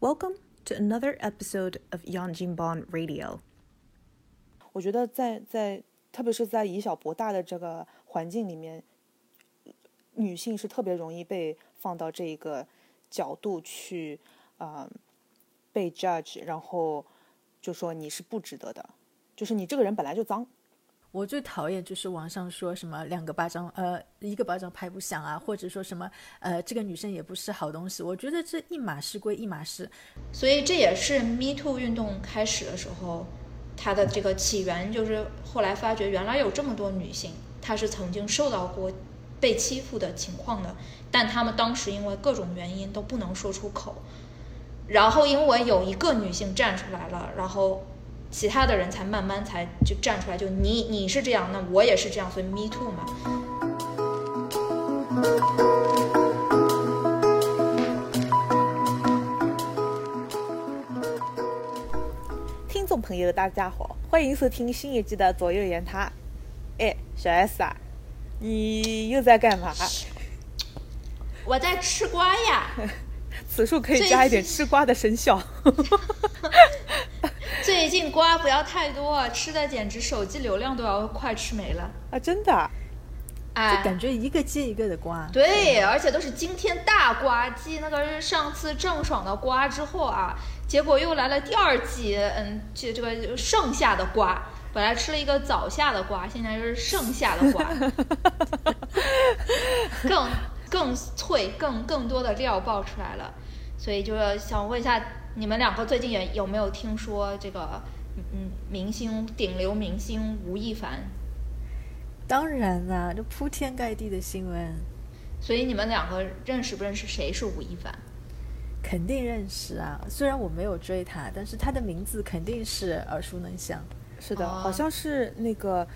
Welcome to another episode of Yang Jinbon Radio。我觉得在在特别是在以小博大的这个环境里面，女性是特别容易被放到这一个角度去，啊、被 judge，然后就说你是不值得的，就是你这个人本来就脏。我最讨厌就是网上说什么两个巴掌，呃，一个巴掌拍不响啊，或者说什么，呃，这个女生也不是好东西。我觉得这一码事归一码事，所以这也是 Me Too 运动开始的时候，它的这个起源就是后来发觉原来有这么多女性，她是曾经受到过被欺负的情况的，但她们当时因为各种原因都不能说出口，然后因为有一个女性站出来了，然后其他的人才慢慢才就站出来，就你你是这样，那我也是这样，所以 Me Too 嘛。听众朋友，大家好，欢迎收听新一季的左右言他。哎，小 S 啊，你又在干嘛？我在吃瓜呀。此处可以加一点吃瓜的声效。最近瓜不要太多，吃的简直手机流量都要快吃没了。啊，真的就，感觉一个接一个的瓜。对，而且都是惊天大瓜，继那个上次郑爽的瓜之后啊，结果又来了第二季，嗯，这这个剩下的瓜，本来吃了一个早下的瓜，现在就是剩下的瓜，更更脆，更更多的料爆出来了，所以就是想问一下，你们两个最近也有没有听说这个嗯嗯明星顶流明星吴亦凡？当然啦，这铺天盖地的新闻，所以你们两个认识不认识谁是吴亦凡？肯定认识啊。虽然我没有追他，但是他的名字肯定是耳熟能详。是的，哦好像是那个，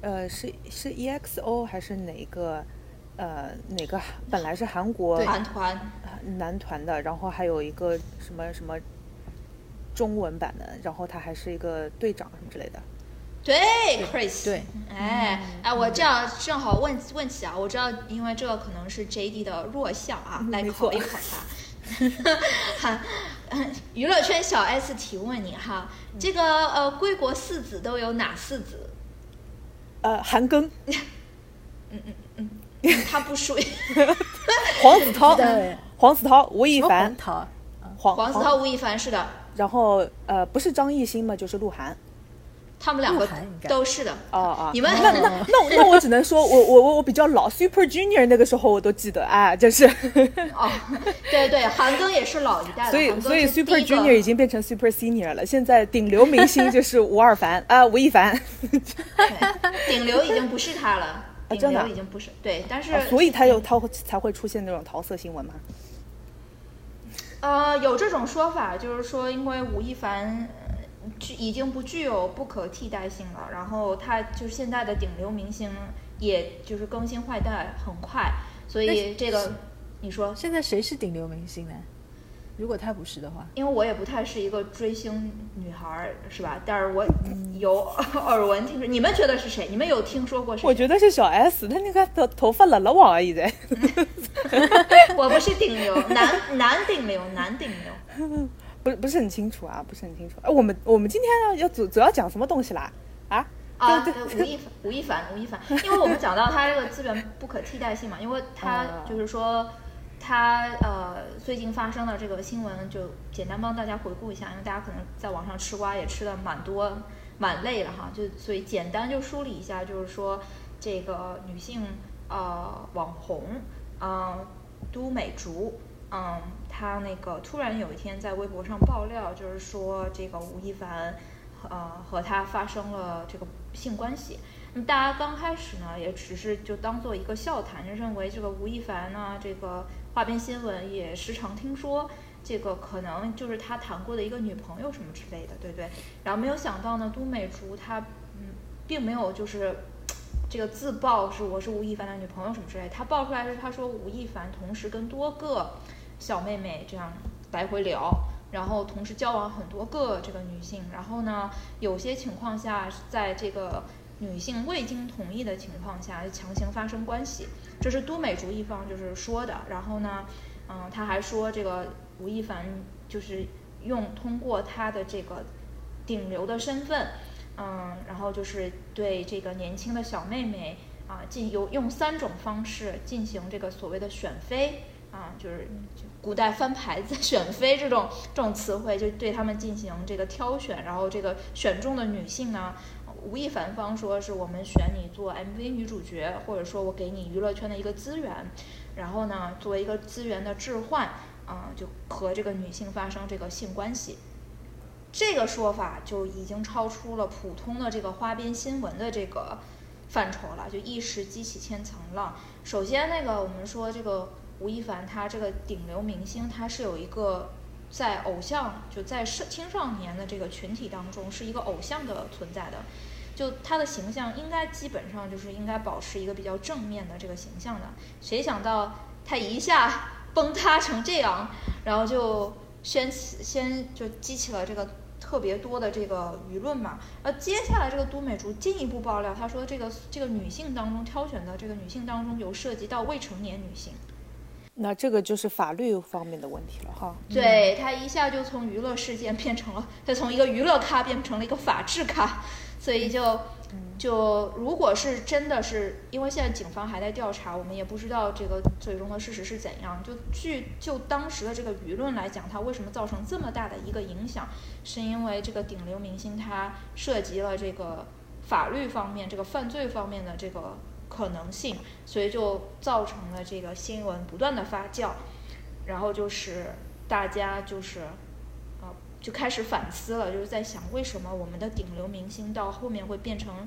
呃，是是 EXO 还是哪个，呃，哪个本来是韩国韩团男团的，然后还有一个什么什么中文版的，然后他还是一个队长什么之类的。对，Chris，对，哎哎，我这样正好问问起啊，我知道，因为这个可能是 JD 的弱项啊，来考一考他。哈，娱乐圈小 S 提问你哈，这个呃，归国四子都有哪四子？呃，韩庚、嗯嗯嗯他不属于 黄子韬。对、黄子韬、吴亦凡。黄、桃？黄黄子韬、吴亦凡是的，然后呃，不是张艺兴嘛，就是鹿晗。他们两个都是的。哦哦，你们那那那我那我只能说我我我我比较老，Super Junior 那个时候我都记得，哎，就是，哦，对对，韩庚也是老一代的，所以所以 Super Junior 已经变成 Super Senior 了，现在顶流明星就是吴尔凡啊，吴亦凡，顶流已经不是他了，顶真的已经不是对，但是、啊所以他有他会才会出现那种桃色新闻嘛。呃有这种说法，就是说因为吴亦凡呃具已经不具有不可替代性了，然后他就是现在的顶流明星，也就是更新换代很快，所以这个你说，现在谁是顶流明星呢？如果他不是的话，因为我也不太是一个追星女孩儿，是吧？但是我有 耳闻听说，你们觉得是谁？你们有听说过谁？我觉得是小 S，他那个头头发了了网而已在。我不是顶流，男男顶流，男顶流。不是不是很清楚啊，不是很清楚。哎，我们我们今天要要主主要讲什么东西啦？啊？啊，对对，吴亦凡，吴亦凡，吴亦凡，因为我们讲到他这个资源不可替代性嘛，因为他啊就是说，他呃最近发生的这个新闻，就简单帮大家回顾一下，因为大家可能在网上吃瓜也吃的蛮多蛮累了哈，就所以简单就梳理一下，就是说这个女性呃网红，嗯、都美竹，嗯，她那个突然有一天在微博上爆料，就是说这个吴亦凡。呃，和他发生了这个性关系。那么大家刚开始呢，也只是就当做一个笑谈，就认为这个吴亦凡呢，这个花边新闻也时常听说，这个可能就是他谈过的一个女朋友什么之类的，对不对？然后没有想到呢，都美竹她嗯，并没有就是这个自曝是我是吴亦凡的女朋友什么之类的，她爆出来是她说吴亦凡同时跟多个小妹妹这样来回聊。然后同时交往很多个这个女性，然后呢，有些情况下在这个女性未经同意的情况下强行发生关系，这是都美竹一方就是说的。然后呢，嗯，他还说这个吴亦凡就是用通过她的这个顶流的身份，嗯，然后就是对这个年轻的小妹妹啊，进有用三种方式进行这个所谓的选妃啊，就是古代翻牌子 选妃这种这种词汇，就对他们进行这个挑选，然后这个选中的女性呢。吴亦凡方说是我们选你做 MV 女主角，或者说我给你娱乐圈的一个资源，然后呢，作为一个资源的置换，啊，就和这个女性发生这个性关系，这个说法就已经超出了普通的这个花边新闻的这个范畴了，就一时激起千层浪。首先，那个我们说这个吴亦凡他这个顶流明星，他是有一个。在偶像就在少青少年的这个群体当中，是一个偶像的存在的，就他的形象应该基本上就是应该保持一个比较正面的这个形象的。谁想到他一下崩塌成这样，然后就掀起先就激起了这个特别多的这个舆论嘛。呃接下来这个都美竹进一步爆料，她说这个这个女性当中挑选的这个女性当中有涉及到未成年女性。那这个就是法律方面的问题了哈。对他一下就从娱乐事件变成了，他从一个娱乐咖变成了一个法制咖，所以就就如果是真的是，因为现在警方还在调查，我们也不知道这个最终的事实是怎样。就据就当时的这个舆论来讲，它为什么造成这么大的一个影响，是因为这个顶流明星他涉及了这个法律方面、这个犯罪方面的这个。可能性，所以就造成了这个新闻不断的发酵，然后就是大家就是，就开始反思了，就是在想为什么我们的顶流明星到后面会变成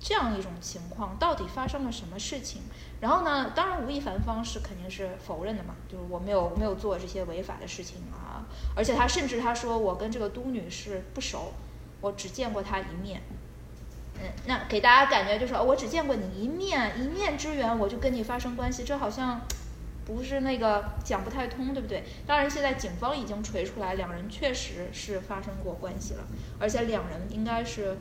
这样一种情况，到底发生了什么事情？然后呢，当然吴亦凡方是肯定是否认的嘛，就是我没有没有做这些违法的事情啊，而且他甚至他说我跟这个都女士不熟，我只见过她一面。嗯，那给大家感觉就是，我只见过你一面，一面之缘，我就跟你发生关系，这好像不是那个讲不太通，对不对？当然，现在警方已经锤出来，两人确实是发生过关系了，而且两人应该是，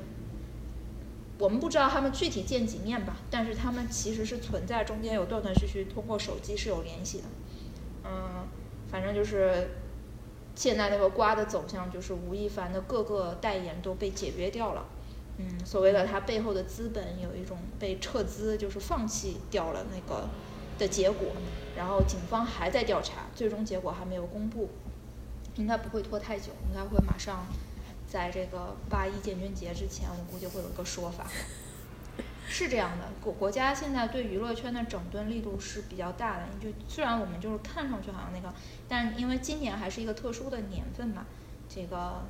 我们不知道他们具体见几面吧，但是他们其实是存在中间有断断续续通过手机是有联系的。嗯，反正就是现在那个瓜的走向，就是吴亦凡的各个代言都被解约掉了。嗯，所谓的他背后的资本有一种被撤资，就是放弃掉了那个的结果，然后警方还在调查，最终结果还没有公布，应该不会拖太久，应该会马上在这个八一建军节之前，我估计会有一个说法。是这样的，国国家现在对娱乐圈的整顿力度是比较大的，就虽然我们就是看上去好像那个，但因为今年还是一个特殊的年份嘛，这个。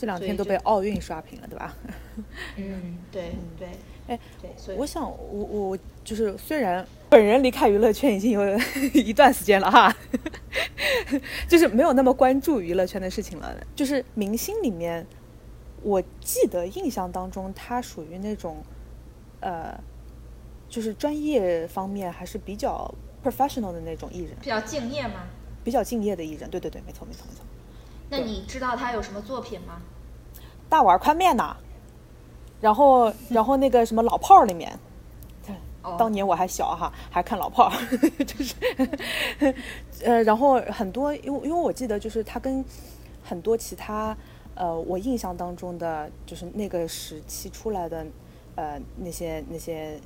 这两天都被奥运刷屏了，对吧？嗯，对对，哎，对，所以我想，我我就是虽然本人离开娱乐圈已经有 一段时间了哈，就是没有那么关注娱乐圈的事情了。就是明星里面，我记得印象当中，他属于那种，呃，就是专业方面还是比较 professional 的那种艺人，比较敬业吗？比较敬业的艺人，对对对，没错没错没错。那你知道他有什么作品吗？大碗宽面呐，然后 然后那个什么老炮儿里面，当年我还小哈，还看老炮儿，就是呃，然后很多，因为因为我记得就是他跟很多其他呃，我印象当中的就是那个时期出来的呃那些那些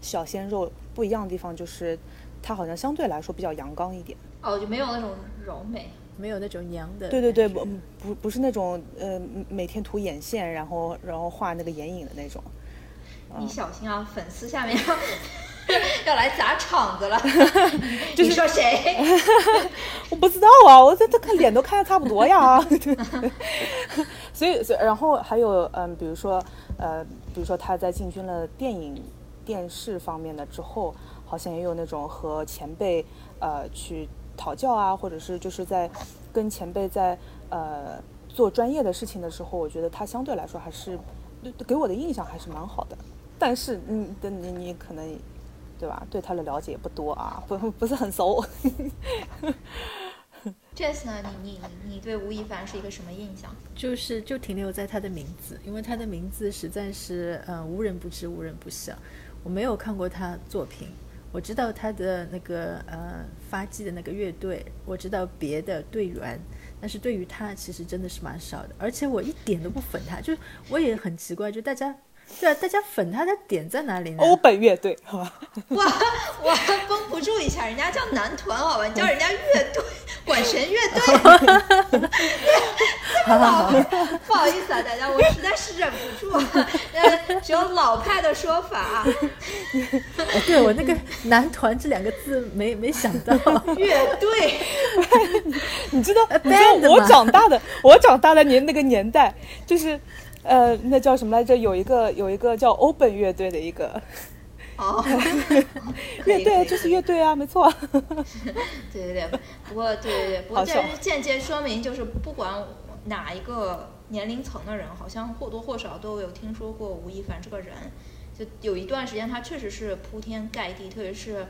小鲜肉不一样的地方，就是他好像相对来说比较阳刚一点。哦，就没有那种柔美。没有那种娘的，对对对，不不不是那种呃每天涂眼线，然后然后画那个眼影的那种。你小心啊，粉丝下面要 要来砸场子了。你说谁？我不知道啊，我这这看脸都看的差不多呀。所以所以然后还有嗯，比如说呃，比如说他在进军了电影电视方面的之后，好像也有那种和前辈呃去。讨教啊，或者是就是在跟前辈在呃做专业的事情的时候，我觉得他相对来说还是给我的印象还是蛮好的。但是，你，的你你可能对吧？对他的了解也不多啊，不不是很熟。这次呢，你你你对吴亦凡是一个什么印象？就是就停留在他的名字，因为他的名字实在是呃无人不知无人不晓。我没有看过他作品。我知道他的那个呃发迹的那个乐队，我知道别的队员，但是对于他其实真的是蛮少的，而且我一点都不粉他，就我也很奇怪，就大家。对啊，大家粉他的点在哪里呢？欧本乐队，好吧。哇，我绷不住一下，人家叫男团，好吧？你叫人家乐队，管弦乐队。好好好，不好意思啊，大家，我实在是忍不住。呃，只有老派的说法。对我那个男团这两个字没没想到。乐队，你知道？你知道我长大的，我长大的年那个年代就是。呃，那叫什么来着？有一个有一个叫 Open 乐队的一个，哦，乐队就是乐队啊，没错。对对对，不过对对对，不过这间接说明就是不管哪一个年龄层的人，好像或多或少都有听说过吴亦凡这个人。就有一段时间，他确实是铺天盖地，特别是。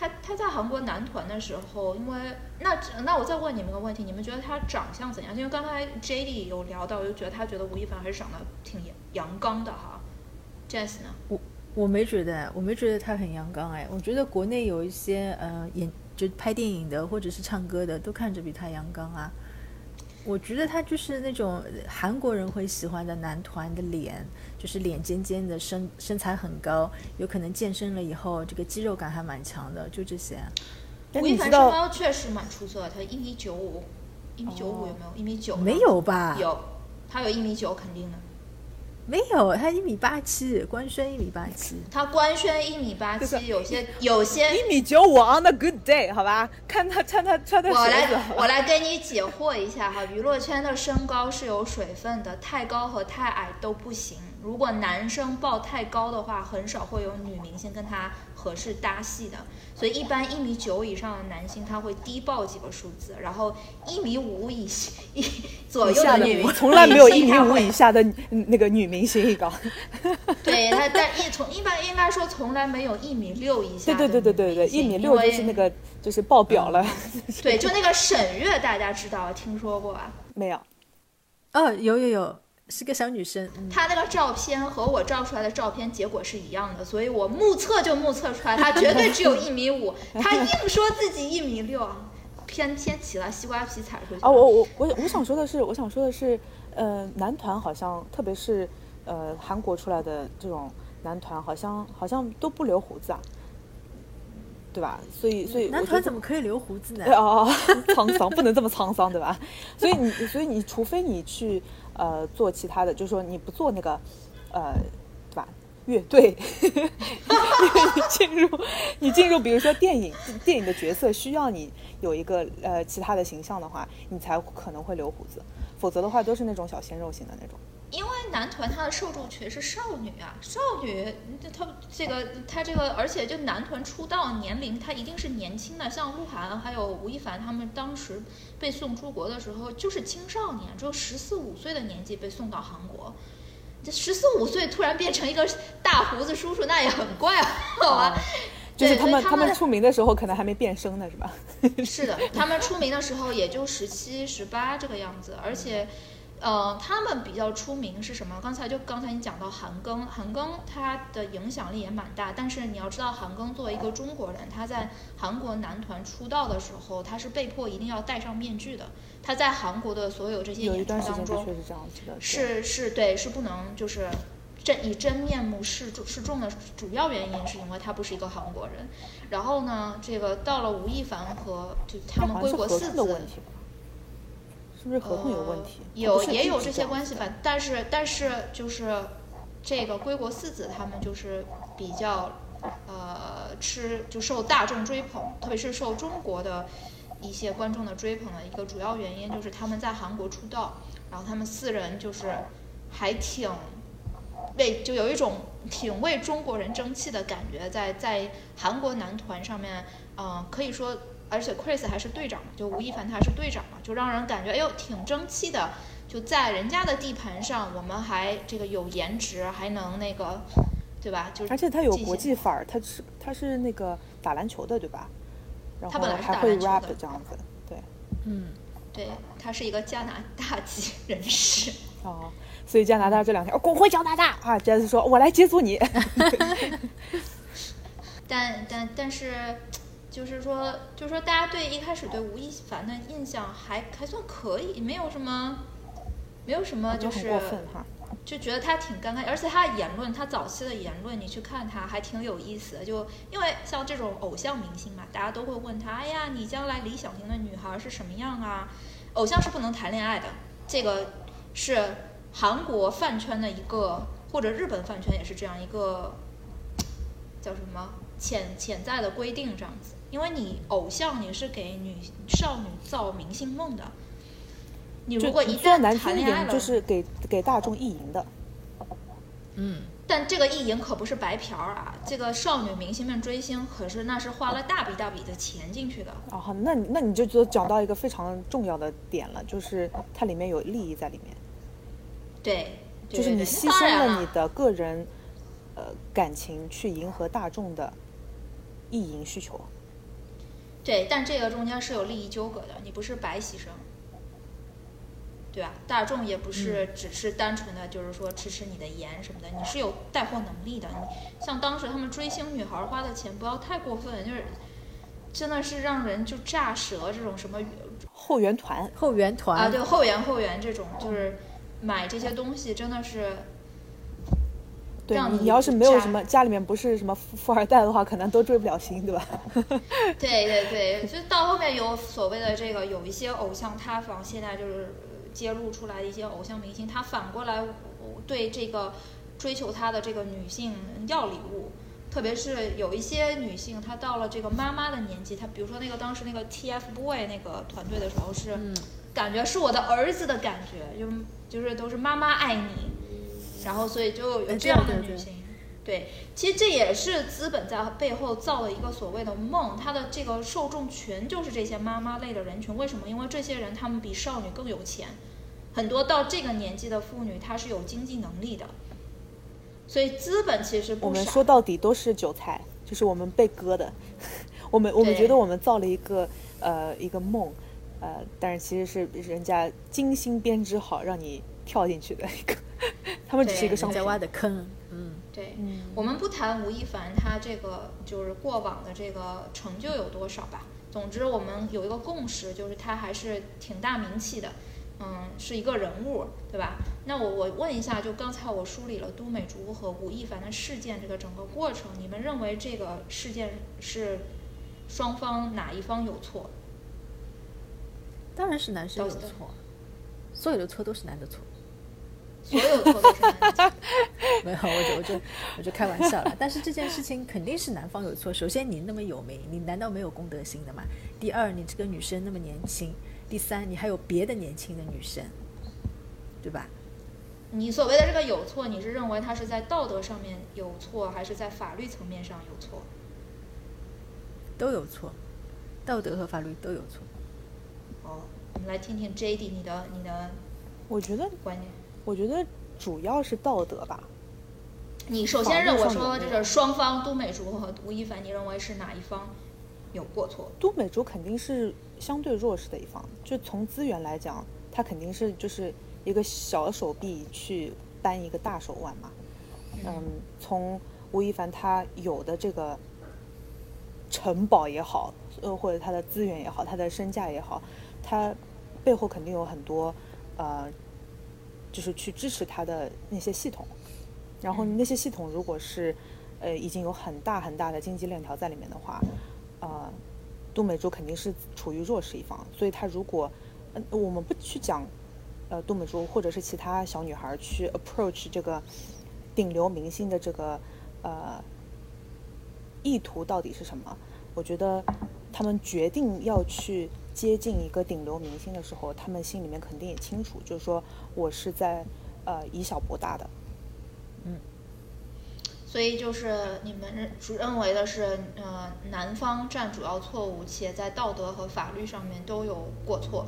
他他在韩国男团的时候，因为那那我再问你们个问题，你们觉得他长相怎样？因为刚才 J D 有聊到，就觉得他觉得吴亦凡还是长得挺阳刚的哈。Jess 呢？我我没觉得，我没觉得他很阳刚哎。我觉得国内有一些呃演就拍电影的或者是唱歌的，都看着比他阳刚啊。我觉得他就是那种韩国人会喜欢的男团的脸，就是脸尖尖的，身身材很高，有可能健身了以后，这个肌肉感还蛮强的，就这些。吴亦凡身高确实蛮出色，他一米九五，一米九五有没有？一米九？没有吧？有，他有一米九，肯定的。没有，他一米八七，官宣一米八七。他官宣一米八七，有些有些一米九五 on a good day，好吧？看他穿他穿的我来我来给你解惑一下哈，娱乐圈的身高是有水分的，太高和太矮都不行。如果男生报太高的话，很少会有女明星跟他合适搭戏的。所以一般一米九以上的男星他会低报几个数字，然后一米五以一左右的女，从来没有一米五以下的那个女明星一高。对他，但一从一般应该说从来没有一米六以下。对对对对对对，一米六就是那个就是爆表了。对，就那个沈月，大家知道听说过吧？没有。哦，有有有。是个小女生，她那个照片和我照出来的照片结果是一样的，所以我目测就目测出来，她绝对只有一米五，她硬说自己一米六，偏偏起了西瓜皮踩出去。哦，我我我我想说的是，我想说的是，呃，男团好像，特别是呃韩国出来的这种男团，好像好像都不留胡子啊。对吧？所以，所以男团怎么可以留胡子呢？哦，沧桑不能这么沧桑，对吧？所以你，所以你除非你去呃做其他的，就是说你不做那个呃，对吧？乐队，因 为你进入你进入，比如说电影电影的角色需要你有一个呃其他的形象的话，你才可能会留胡子，否则的话都是那种小鲜肉型的那种。男团他的受众群是少女啊，少女，他这个他这个，而且就男团出道年龄，他一定是年轻的。像鹿晗还有吴亦凡他们当时被送出国的时候，就是青少年，只有十四五岁的年纪被送到韩国。这十四五岁突然变成一个大胡子叔叔，那也很怪，好吧？就是他们他们出名的时候可能还没变声呢，是吧？是的，他们出名的时候也就十七十八这个样子，而且。呃，他们比较出名是什么？刚才就刚才你讲到韩庚，韩庚他的影响力也蛮大。但是你要知道，韩庚作为一个中国人，他在韩国男团出道的时候，他是被迫一定要戴上面具的。他在韩国的所有这些演出当中，是是对，是不能就是真以真面目示示众的主要原因是因为他不是一个韩国人。然后呢，这个到了吴亦凡和就他们归国四子。是不是合同有问题？有也有这些关系吧，但是但是就是这个归国四子他们就是比较呃吃就受大众追捧，特别是受中国的一些观众的追捧的一个主要原因就是他们在韩国出道，然后他们四人就是还挺为就有一种挺为中国人争气的感觉，在在韩国男团上面，嗯，可以说。而且 Chris 还是队长嘛，就吴亦凡他是队长嘛，就让人感觉哎呦挺争气的。就在人家的地盘上，我们还这个有颜值，还能那个，对吧？就而且他有国际范儿，他是他是那个打篮球的，对吧？他本来是打篮球的，这样子，对，嗯，对他是一个加拿大籍人士。哦，所以加拿大这两天滚回加拿大啊！Jazz 说：“我来接住你。”但但但是。就是说，就是说，大家对一开始对吴亦凡的印象还还算可以，没有什么，没有什么，就是过分哈。就觉得他挺尴尬，而且他的言论，他早期的言论，你去看他还挺有意思的。就因为像这种偶像明星嘛，大家都会问他，哎呀，你将来理想型的女孩是什么样啊？偶像是不能谈恋爱的，这个是韩国饭圈的一个，或者日本饭圈也是这样一个，叫什么潜潜在的规定这样子。因为你偶像你是给女少女造明星梦的。你如果一旦谈恋爱了，就是给给大众意淫的。嗯，但这个意淫可不是白嫖啊！这个少女明星们追星，可是那是花了大笔大笔的钱进去的。哦，那那你就就讲到一个非常重要的点了，就是它里面有利益在里面。对，就是你牺牲了你的个人呃感情去迎合大众的意淫需求。对，但这个中间是有利益纠葛的，你不是白牺牲。对吧？大众也不是只是单纯的就是说吃吃你的盐什么的，你是有带货能力的。你像当时他们追星女孩花的钱不要太过分，就是真的是让人就炸舌。这种什么后援团、后援团啊，对后援后援这种，就是买这些东西真的是。对你要是没有什么家里面不是什么富富二代的话，可能都追不了星，对吧？对对对，就到后面有所谓的这个有一些偶像塌房，现在就是。揭露出来的一些偶像明星，他反过来对这个追求他的这个女性要礼物，特别是有一些女性，她到了这个妈妈的年纪，她比如说那个当时那个 TFBOY 那个团队的时候，是感觉是我的儿子的感觉，就就是都是妈妈爱你，然后所以就有这样的女性。对，其实这也是资本在背后造了一个所谓的梦，它的这个受众群就是这些妈妈类的人群。为什么？因为这些人他们比少女更有钱，很多到这个年纪的妇女她是有经济能力的，所以资本其实我们说到底都是韭菜，就是我们被割的。我们我们觉得我们造了一个呃一个梦，呃，但是其实是人家精心编织好让你跳进去的一个，他们只是一个商在挖的坑。嗯对，我们不谈吴亦凡他这个就是过往的这个成就有多少吧。总之，我们有一个共识，就是他还是挺大名气的，嗯，是一个人物，对吧？那我我问一下，就刚才我梳理了都美竹和吴亦凡的事件这个整个过程，你们认为这个事件是双方哪一方有错？当然是男生有错，所有的错都是男的错。所有错都是 没有，我就我就我就开玩笑了。但是这件事情肯定是男方有错。首先，你那么有名，你难道没有公德心的吗？第二，你这个女生那么年轻。第三，你还有别的年轻的女生，对吧？你所谓的这个有错，你是认为他是在道德上面有错，还是在法律层面上有错？都有错，道德和法律都有错。哦，我们来听听 J.D. 你的你的，我觉得观点。我觉得主要是道德吧。你首先认为说就是双方都美竹和吴亦凡，你认为是哪一方有过错？都美竹肯定是相对弱势的一方，就从资源来讲，他肯定是就是一个小手臂去搬一个大手腕嘛。嗯，从吴亦凡他有的这个城堡也好，呃，或者他的资源也好，他的身价也好，他背后肯定有很多呃。就是去支持他的那些系统，然后那些系统如果是，呃，已经有很大很大的经济链条在里面的话，呃，杜美竹肯定是处于弱势一方，所以他如果，呃，我们不去讲，呃，杜美竹或者是其他小女孩去 approach 这个顶流明星的这个呃意图到底是什么？我觉得他们决定要去。接近一个顶流明星的时候，他们心里面肯定也清楚，就是说我是在呃以小博大的，嗯，所以就是你们认认为的是，呃，男方占主要错误，且在道德和法律上面都有过错。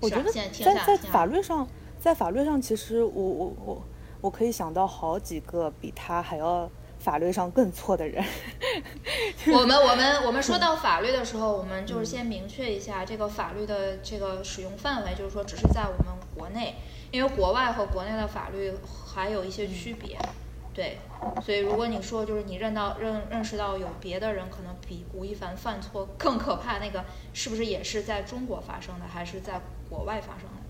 我觉得在在法律上，在法律上，其实我我我我可以想到好几个比他还要。法律上更错的人，我们我们我们说到法律的时候，我们就是先明确一下这个法律的这个使用范围，就是说只是在我们国内，因为国外和国内的法律还有一些区别。对，所以如果你说就是你认到认认识到有别的人可能比吴亦凡犯错更可怕，那个是不是也是在中国发生的，还是在国外发生的？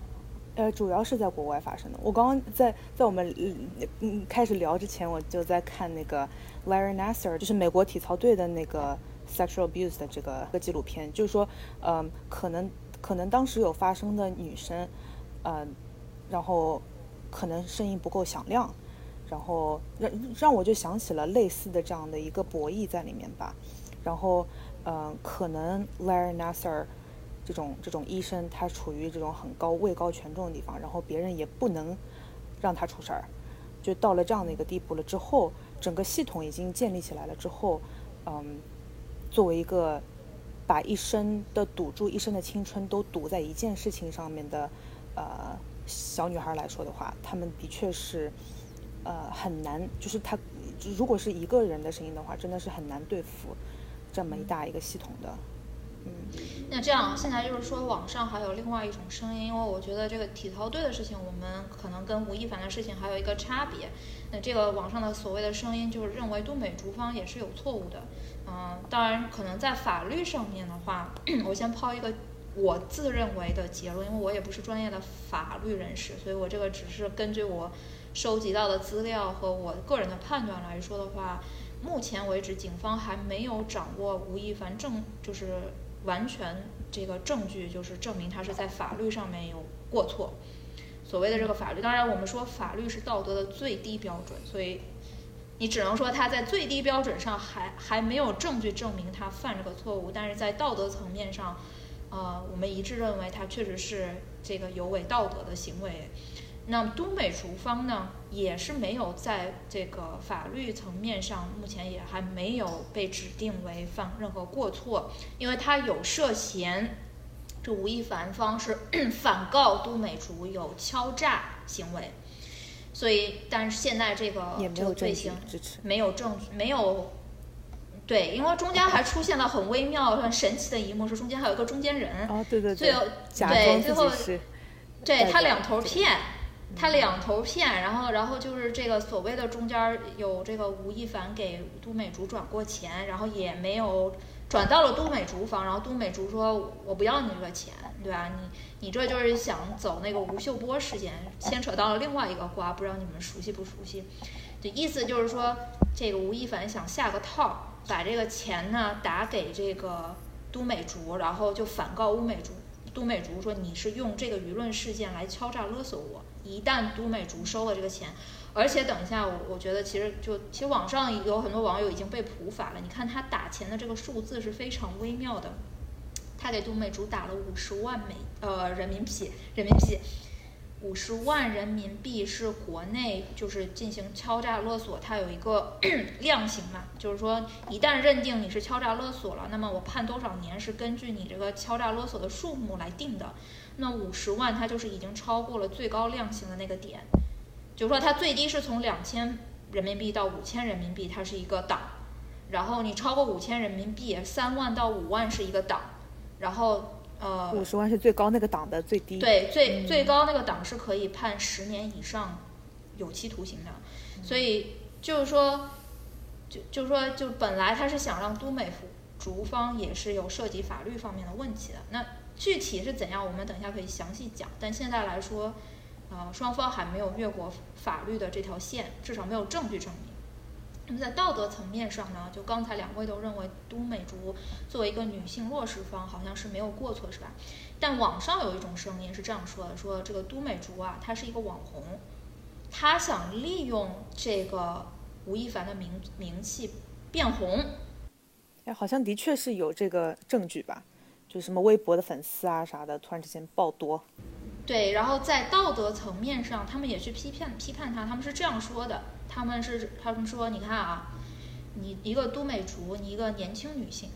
呃，主要是在国外发生的。我刚刚在在我们嗯嗯开始聊之前，我就在看那个 Larry Nasser，就是美国体操队的那个 sexual abuse 的这个个纪录片，就是说，嗯，可能可能当时有发生的女生，呃，然后可能声音不够响亮，然后让让我就想起了类似的这样的一个博弈在里面吧。然后，嗯，可能 Larry Nasser。这种这种医生，他处于这种很高位高权重的地方，然后别人也不能让他出事儿，就到了这样的一个地步了之后，整个系统已经建立起来了之后，嗯，作为一个把一生的赌注、一生的青春都赌在一件事情上面的呃小女孩来说的话，他们的确是呃很难，就是他如果是一个人的声音的话，真的是很难对付这么一大一个系统的。嗯，那这样现在就是说，网上还有另外一种声音，因为我觉得这个体操队的事情，我们可能跟吴亦凡的事情还有一个差别。那这个网上的所谓的声音，就是认为都美竹方也是有错误的。嗯，当然可能在法律上面的话，我先抛一个我自认为的结论，因为我也不是专业的法律人士，所以我这个只是根据我收集到的资料和我个人的判断来说的话，目前为止警方还没有掌握吴亦凡证，就是。完全这个证据就是证明他是在法律上面有过错。所谓的这个法律，当然我们说法律是道德的最低标准，所以你只能说他在最低标准上还还没有证据证明他犯这个错误，但是在道德层面上，呃，我们一致认为他确实是这个有违道德的行为。那么都美竹方呢，也是没有在这个法律层面上，目前也还没有被指定为犯任何过错，因为他有涉嫌，这吴亦凡方是 反告都美竹有敲诈行为，所以但是现在这个这个罪行没有证据，没有，对，因为中间还出现了很微妙、很神奇的一幕，是中间还有一个中间人，哦对对对，对最后，对他两头骗。他两头骗，然后，然后就是这个所谓的中间有这个吴亦凡给都美竹转过钱，然后也没有转到了都美竹方，然后都美竹说我不要你这个钱，对吧？你你这就是想走那个吴秀波事件，牵扯到了另外一个瓜，不知道你们熟悉不熟悉？这意思就是说，这个吴亦凡想下个套，把这个钱呢打给这个都美竹，然后就反告乌美竹，都美竹说你是用这个舆论事件来敲诈勒索我。一旦都美竹收了这个钱，而且等一下，我我觉得其实就其实网上有很多网友已经被普法了。你看他打钱的这个数字是非常微妙的，他给都美竹打了五十万美呃人民币人民币五十万人民币是国内就是进行敲诈勒索，它有一个 量刑嘛，就是说一旦认定你是敲诈勒索了，那么我判多少年是根据你这个敲诈勒索的数目来定的。那五十万，它就是已经超过了最高量刑的那个点，就是说它最低是从两千人民币到五千人民币，它是一个档，然后你超过五千人民币，三万到五万是一个档，然后呃，五十万是最高那个档的最低，对，最最高那个档是可以判十年以上有期徒刑的，所以就是说，就就是说，就本来他是想让都美竹方也是有涉及法律方面的问题的，那。具体是怎样，我们等一下可以详细讲。但现在来说，呃，双方还没有越过法律的这条线，至少没有证据证明。那么在道德层面上呢，就刚才两位都认为都美竹作为一个女性弱势方，好像是没有过错，是吧？但网上有一种声音是这样说的：说这个都美竹啊，她是一个网红，她想利用这个吴亦凡的名名气变红。哎，好像的确是有这个证据吧？就什么微博的粉丝啊啥的，突然之间爆多。对，然后在道德层面上，他们也去批判批判他。他们是这样说的：他们是他们说，你看啊，你一个都美竹，你一个年轻女性，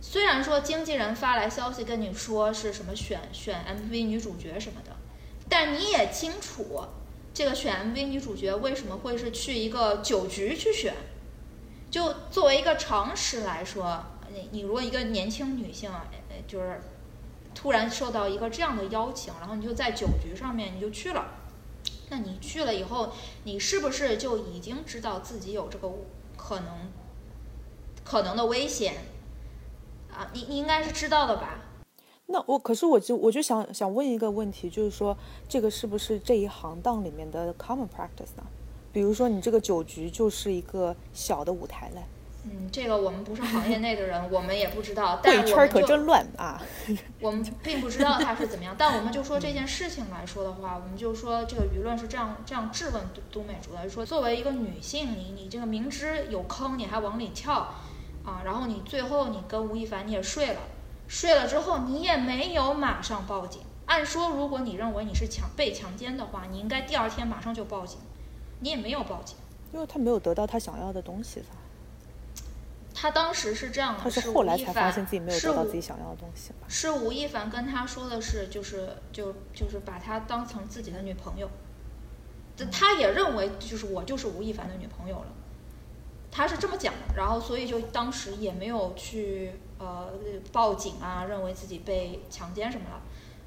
虽然说经纪人发来消息跟你说是什么选选 MV 女主角什么的，但你也清楚，这个选 MV 女主角为什么会是去一个酒局去选？就作为一个常识来说。你你如果一个年轻女性，呃，就是突然受到一个这样的邀请，然后你就在酒局上面你就去了，那你去了以后，你是不是就已经知道自己有这个可能可能的危险啊？你你应该是知道的吧？那我可是我就我就想想问一个问题，就是说这个是不是这一行当里面的 common practice 呢？比如说你这个酒局就是一个小的舞台嘞。嗯，这个我们不是行业内的人，我们也不知道。但圈可真乱啊！我们并不知道他是怎么样，但我们就说这件事情来说的话，我们就说这个舆论是这样这样质问都都美竹的，说作为一个女性，你你这个明知有坑你还往里跳啊，然后你最后你跟吴亦凡你也睡了，睡了之后你也没有马上报警。按说如果你认为你是强被强奸的话，你应该第二天马上就报警，你也没有报警，因为他没有得到他想要的东西。他当时是这样的，他是后来才发现自己没有得到自己想要的东西吧？是吴亦凡跟他说的是，就是就就是把他当成自己的女朋友，他也认为就是我就是吴亦凡的女朋友了，他是这么讲的，然后所以就当时也没有去呃报警啊，认为自己被强奸什么了，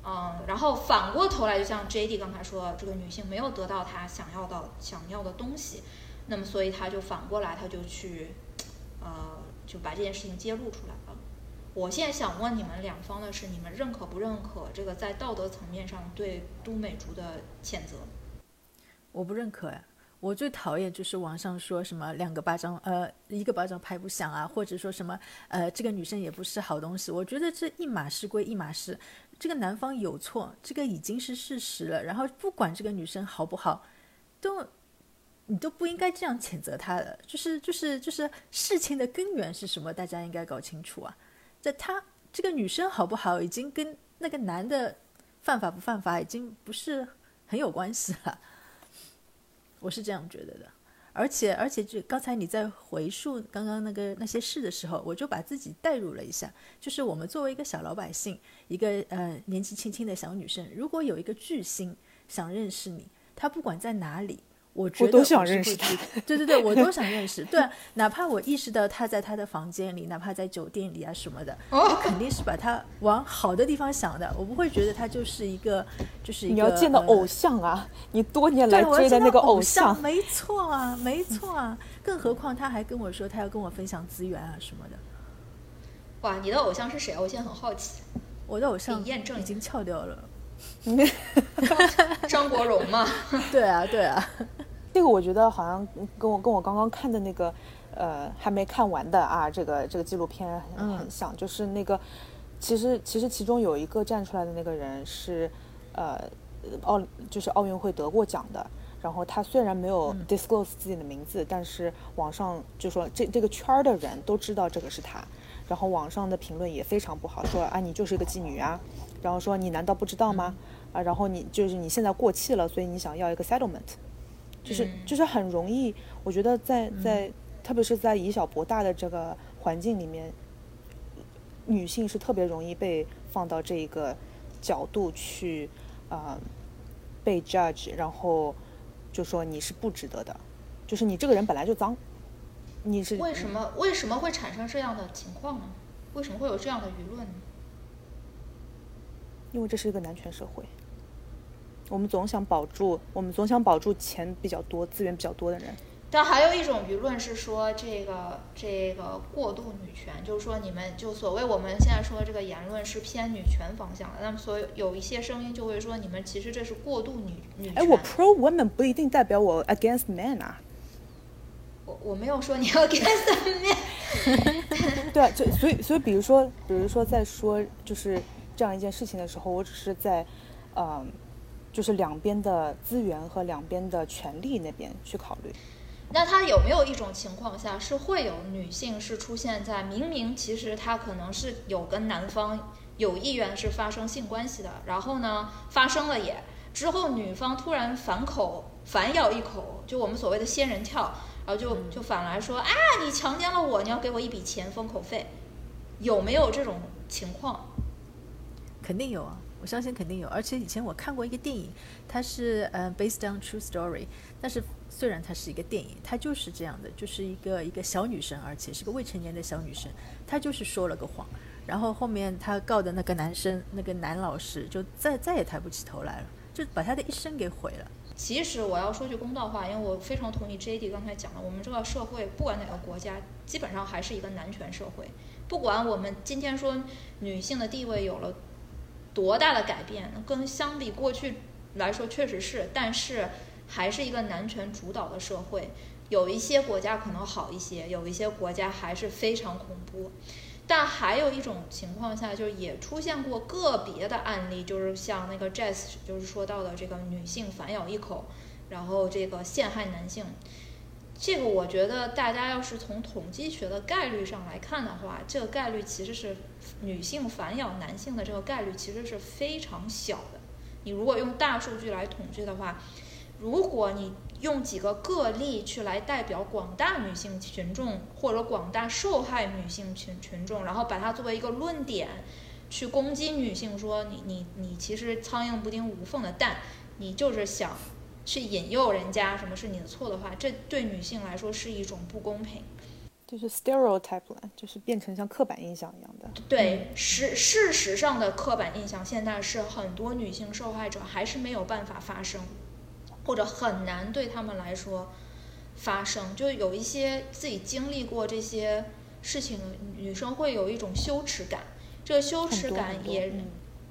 嗯，然后反过头来就像 J D 刚才说，这个女性没有得到她想要的想要的东西，那么所以他就反过来他就去呃。就把这件事情揭露出来了。我现在想问你们两方的是，你们认可不认可这个在道德层面上对都美竹的谴责？我不认可呀！我最讨厌就是网上说什么两个巴掌，呃，一个巴掌拍不响啊，或者说什么，呃，这个女生也不是好东西。我觉得这一码事归一码事，这个男方有错，这个已经是事实了。然后不管这个女生好不好，都。你都不应该这样谴责他的，就是就是就是事情的根源是什么？大家应该搞清楚啊！在他这个女生好不好，已经跟那个男的犯法不犯法，已经不是很有关系了。我是这样觉得的。而且而且，就刚才你在回述刚刚那个那些事的时候，我就把自己代入了一下，就是我们作为一个小老百姓，一个呃年纪轻轻的小女生，如果有一个巨星想认识你，他不管在哪里。我觉得我都想认识他，对对对，我都想认识。对，哪怕我意识到他在他的房间里，哪怕在酒店里啊什么的，我肯定是把他往好的地方想的。我不会觉得他就是一个，就是你要见到偶像啊！你多年来追的那个偶像，没错啊，没错啊。更何况他还跟我说他要跟我分享资源啊什么的。哇，你的偶像是谁？我现在很好奇。我的偶像验证已经翘掉了。张国荣嘛，对啊，对啊，这个我觉得好像跟我跟我刚刚看的那个，呃，还没看完的啊，这个这个纪录片很很像，就是那个，其实其实其中有一个站出来的那个人是，呃，奥就是奥运会得过奖的，然后他虽然没有 disclose 自己的名字，但是网上就说这这个圈儿的人都知道这个是他，然后网上的评论也非常不好，说啊你就是一个妓女啊。然后说你难道不知道吗？啊，然后你就是你现在过气了，所以你想要一个 settlement，就是就是很容易。我觉得在在特别是在以小博大的这个环境里面，女性是特别容易被放到这一个角度去啊被 judge，然后就说你是不值得的，就是你这个人本来就脏，你是为什么为什么会产生这样的情况呢？为什么会有这样的舆论呢？因为这是一个男权社会，我们总想保住，我们总想保住钱比较多、资源比较多的人。但还有一种舆论是说，这个这个过度女权，就是说你们就所谓我们现在说的这个言论是偏女权方向的。那么，所以有一些声音就会说，你们其实这是过度女女权。哎，我 pro woman 不一定代表我 against men 啊。我我没有说你要 against men。对啊，就所以所以，比如说，比如说在说就是。这样一件事情的时候，我只是在，嗯，就是两边的资源和两边的权利那边去考虑。那他有没有一种情况下是会有女性是出现在明明其实她可能是有跟男方有意愿是发生性关系的，然后呢发生了也之后女方突然反口反咬一口，就我们所谓的仙人跳，然后就就反来说啊你强奸了我，你要给我一笔钱封口费，有没有这种情况？肯定有啊，我相信肯定有。而且以前我看过一个电影，它是呃 based on true story。但是虽然它是一个电影，它就是这样的，就是一个一个小女生，而且是个未成年的小女生，她就是说了个谎。然后后面她告的那个男生，那个男老师就再再也抬不起头来了，就把她的一生给毁了。其实我要说句公道话，因为我非常同意 J D 刚才讲的，我们这个社会不管哪个国家，基本上还是一个男权社会。不管我们今天说女性的地位有了多大的改变，跟相比过去来说确实是，但是还是一个男权主导的社会。有一些国家可能好一些，有一些国家还是非常恐怖。但还有一种情况下，就是也出现过个别的案例，就是像那个 Jazz 就是说到的这个女性反咬一口，然后这个陷害男性。这个我觉得大家要是从统计学的概率上来看的话，这个概率其实是女性反咬男性的这个概率其实是非常小的。你如果用大数据来统计的话，如果你用几个个例去来代表广大女性群众或者广大受害女性群群众，然后把它作为一个论点去攻击女性，说你你你其实苍蝇不叮无缝的蛋，你就是想去引诱人家，什么是你的错的话，这对女性来说是一种不公平，就是 stereotype 了，就是变成像刻板印象一样的。对，事事实上的刻板印象现在是很多女性受害者还是没有办法发声。或者很难对他们来说发生，就有一些自己经历过这些事情，女生会有一种羞耻感。这个羞耻感也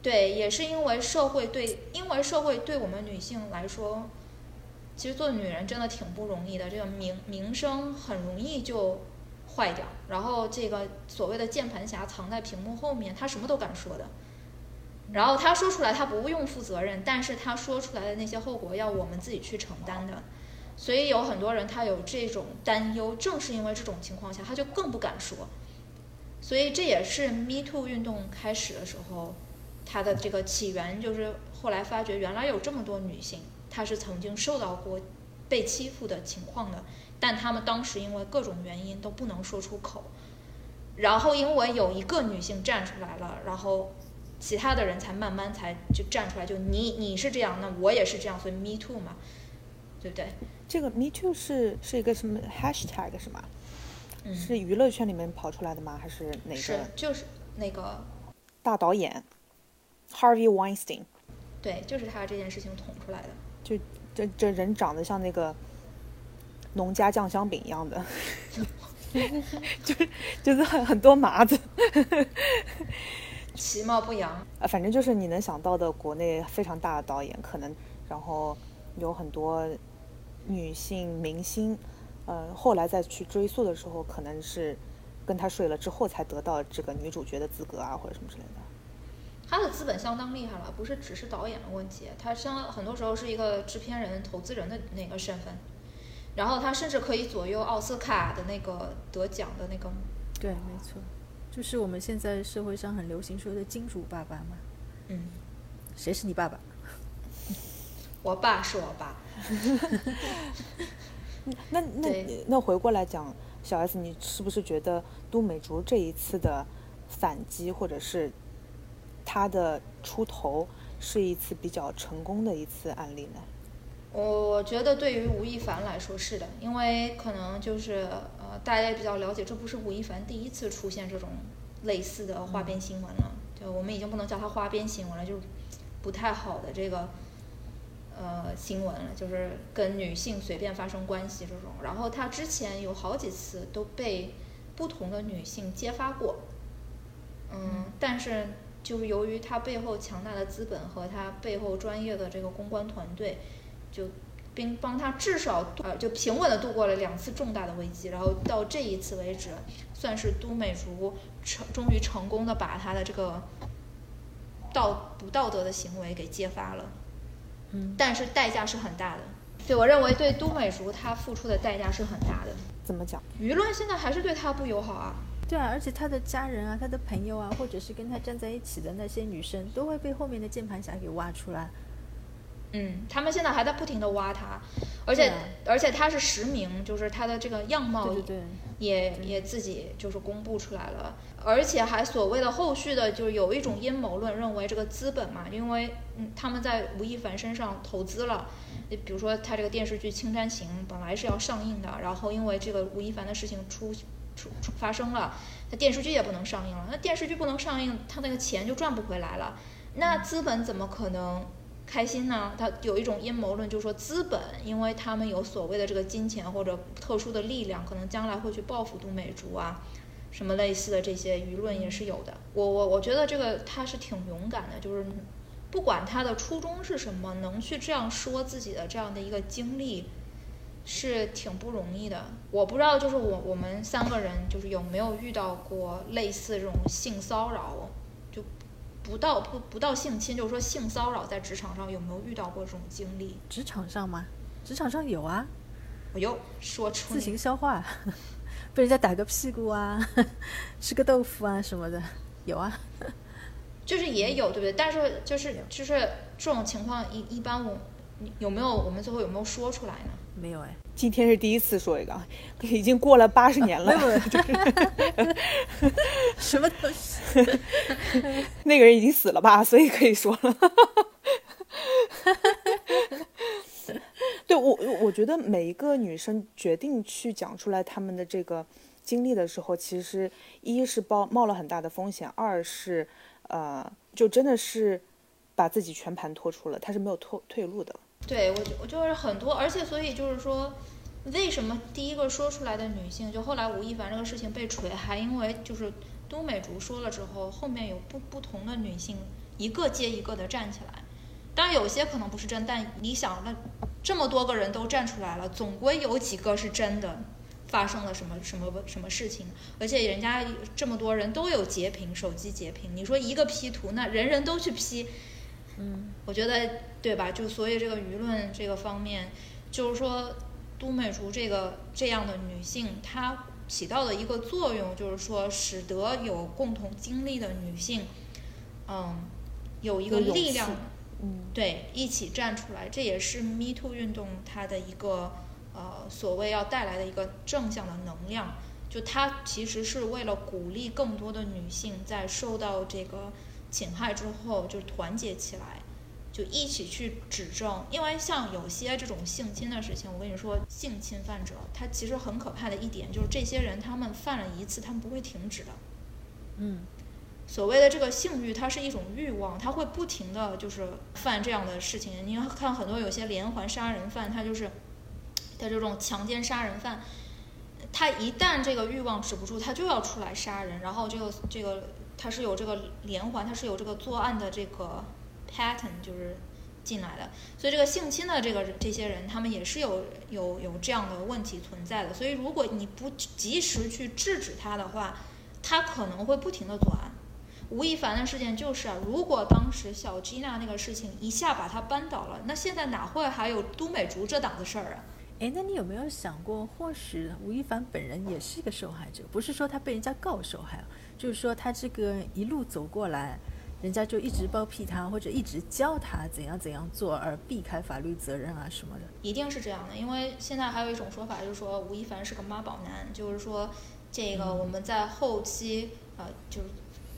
对，也是因为社会对，因为社会对我们女性来说，其实做女人真的挺不容易的。这个名名声很容易就坏掉，然后这个所谓的键盘侠藏在屏幕后面，他什么都敢说的。然后他说出来，他不用负责任，但是他说出来的那些后果要我们自己去承担的，所以有很多人他有这种担忧，正是因为这种情况下，他就更不敢说。所以这也是 Me Too 运动开始的时候，它的这个起源就是后来发觉原来有这么多女性，她是曾经受到过被欺负的情况的，但他们当时因为各种原因都不能说出口，然后因为有一个女性站出来了，然后。其他的人才慢慢才就站出来，就你你是这样，那我也是这样，所以 me too 嘛，对不对？这个 me too 是是一个什么 hashtag 是吗？嗯，是娱乐圈里面跑出来的吗？还是哪个？是就是那个大导演 Harvey Weinstein。对，就是他这件事情捅出来的。就这这人长得像那个农家酱香饼一样的，就是就是很很多麻子。其貌不扬啊，反正就是你能想到的国内非常大的导演，可能然后有很多女性明星，呃，后来再去追溯的时候，可能是跟他睡了之后才得到这个女主角的资格啊，或者什么之类的。他的资本相当厉害了，不是只是导演的问题，他相很多时候是一个制片人、投资人的那个身份，然后他甚至可以左右奥斯卡的那个得奖的那个。对，没错。就是我们现在社会上很流行说的“金主爸爸”嘛，嗯，谁是你爸爸？我爸是我爸。那那那回过来讲，小 S，你是不是觉得都美竹这一次的反击，或者是他的出头，是一次比较成功的一次案例呢？我觉得对于吴亦凡来说是的，因为可能就是呃，大家也比较了解，这不是吴亦凡第一次出现这种类似的花边新闻了。就我们已经不能叫它花边新闻了，就不太好的这个呃新闻了，就是跟女性随便发生关系这种。然后他之前有好几次都被不同的女性揭发过，嗯，但是就是由于他背后强大的资本和他背后专业的这个公关团队。就并帮他至少呃就平稳的度过了两次重大的危机，然后到这一次为止，算是都美竹成终于成功的把他的这个道不道德的行为给揭发了，嗯，但是代价是很大的，对我认为对都美竹他付出的代价是很大的。怎么讲？舆论现在还是对他不友好啊。对啊，而且他的家人啊，他的朋友啊，或者是跟他站在一起的那些女生，都会被后面的键盘侠给挖出来。嗯，他们现在还在不停的挖他，而且而且他是实名，就是他的这个样貌也也自己就是公布出来了，而且还所谓的后续的，就是有一种阴谋论认为这个资本嘛，因为嗯他们在吴亦凡身上投资了，你比如说他这个电视剧《青山行》本来是要上映的，然后因为这个吴亦凡的事情出出发生了，他电视剧也不能上映了，那电视剧不能上映，他那个钱就赚不回来了，那资本怎么可能？开心呢？他有一种阴谋论，就是说资本，因为他们有所谓的这个金钱或者特殊的力量，可能将来会去报复杜美竹啊，什么类似的这些舆论也是有的。我我我觉得这个他是挺勇敢的，就是不管他的初衷是什么，能去这样说自己的这样的一个经历，是挺不容易的。我不知道，就是我我们三个人就是有没有遇到过类似这种性骚扰。就不到不不到性侵，就是说性骚扰，在职场上有没有遇到过这种经历？职场上吗？职场上有啊。我又，说出自行消化，被人家打个屁股啊，吃个豆腐啊什么的，有啊。就是也有，对不对？但是就是就是这种情况一一般我有没有我们最后有没有说出来呢？没有哎。今天是第一次说一个，已经过了八十年了。什么东西？那个人已经死了吧，所以可以说了。对我，我觉得每一个女生决定去讲出来她们的这个经历的时候，其实一是冒冒了很大的风险，二是呃，就真的是把自己全盘托出了，她是没有退退路的。对我，我就是很多，而且所以就是说，为什么第一个说出来的女性，就后来吴亦凡这个事情被锤，还因为就是都美竹说了之后，后面有不不同的女性一个接一个的站起来，当然有些可能不是真，但你想，那这么多个人都站出来了，总归有几个是真的，发生了什么什么什么事情，而且人家这么多人都有截屏，手机截屏，你说一个 P 图，那人人都去 P。嗯，我觉得对吧？就所以这个舆论这个方面，就是说，都美竹这个这样的女性，她起到的一个作用，就是说，使得有共同经历的女性，嗯，有一个力量，嗯，对，一起站出来，这也是 Me Too 运动它的一个呃所谓要带来的一个正向的能量。就它其实是为了鼓励更多的女性在受到这个。侵害之后就团结起来，就一起去指证。因为像有些这种性侵的事情，我跟你说，性侵犯者他其实很可怕的一点就是，这些人他们犯了一次，他们不会停止的。嗯，所谓的这个性欲，它是一种欲望，他会不停的就是犯这样的事情。你看很多有些连环杀人犯，他就是他这种强奸杀人犯，他一旦这个欲望止不住，他就要出来杀人，然后这个这个。他是有这个连环，他是有这个作案的这个 pattern，就是进来的。所以这个性侵的这个这些人，他们也是有有有这样的问题存在的。所以如果你不及时去制止他的话，他可能会不停的作案。吴亦凡的事件就是啊，如果当时小 Gina 那个事情一下把他扳倒了，那现在哪会还有都美竹这档子事儿啊？哎，那你有没有想过，或许吴亦凡本人也是一个受害者？不是说他被人家告受害。就是说，他这个一路走过来，人家就一直包庇他，或者一直教他怎样怎样做，而避开法律责任啊什么的，一定是这样的。因为现在还有一种说法，就是说吴亦凡是个妈宝男，就是说这个我们在后期呃，就是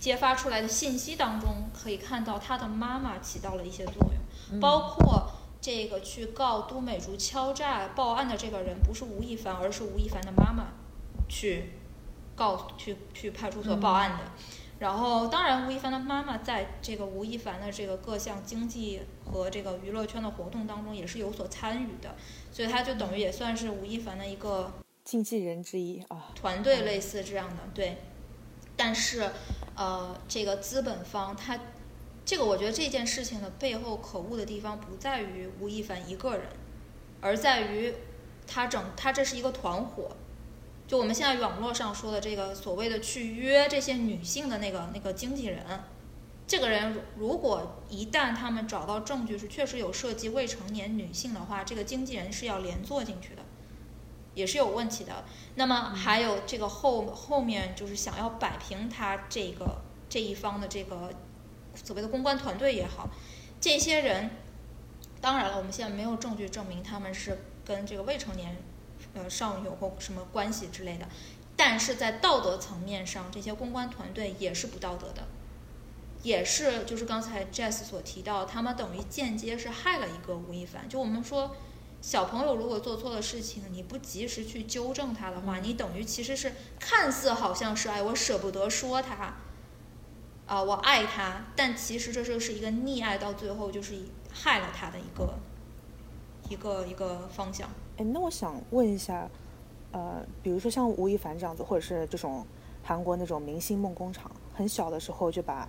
揭发出来的信息当中可以看到他的妈妈起到了一些作用，包括这个去告都美竹敲诈报案的这个人不是吴亦凡，而是吴亦凡的妈妈去。告去去派出所报案的，然后当然吴亦凡的妈妈在这个吴亦凡的这个各项经济和这个娱乐圈的活动当中也是有所参与的，所以他就等于也算是吴亦凡的一个经纪人之一啊，团队类似这样的对，但是呃这个资本方他这个我觉得这件事情的背后可恶的地方不在于吴亦凡一个人，而在于他整他这是一个团伙。就我们现在网络上说的这个所谓的去约这些女性的那个那个经纪人，这个人如果一旦他们找到证据是确实有涉及未成年女性的话，这个经纪人是要连坐进去的，也是有问题的。那么还有这个后后面就是想要摆平他这个这一方的这个所谓的公关团队也好，这些人，当然了，我们现在没有证据证明他们是跟这个未成年。呃，少女有过什么关系之类的，但是在道德层面上，这些公关团队也是不道德的，也是就是刚才 Jess 所提到，他们等于间接是害了一个吴亦凡。就我们说，小朋友如果做错了事情，你不及时去纠正他的话，你等于其实是看似好像是哎，我舍不得说他，啊、我爱他，但其实这就是一个溺爱，到最后就是害了他的一个一个一个方向。哎，那我想问一下，呃，比如说像吴亦凡这样子，或者是这种韩国那种明星梦工厂，很小的时候就把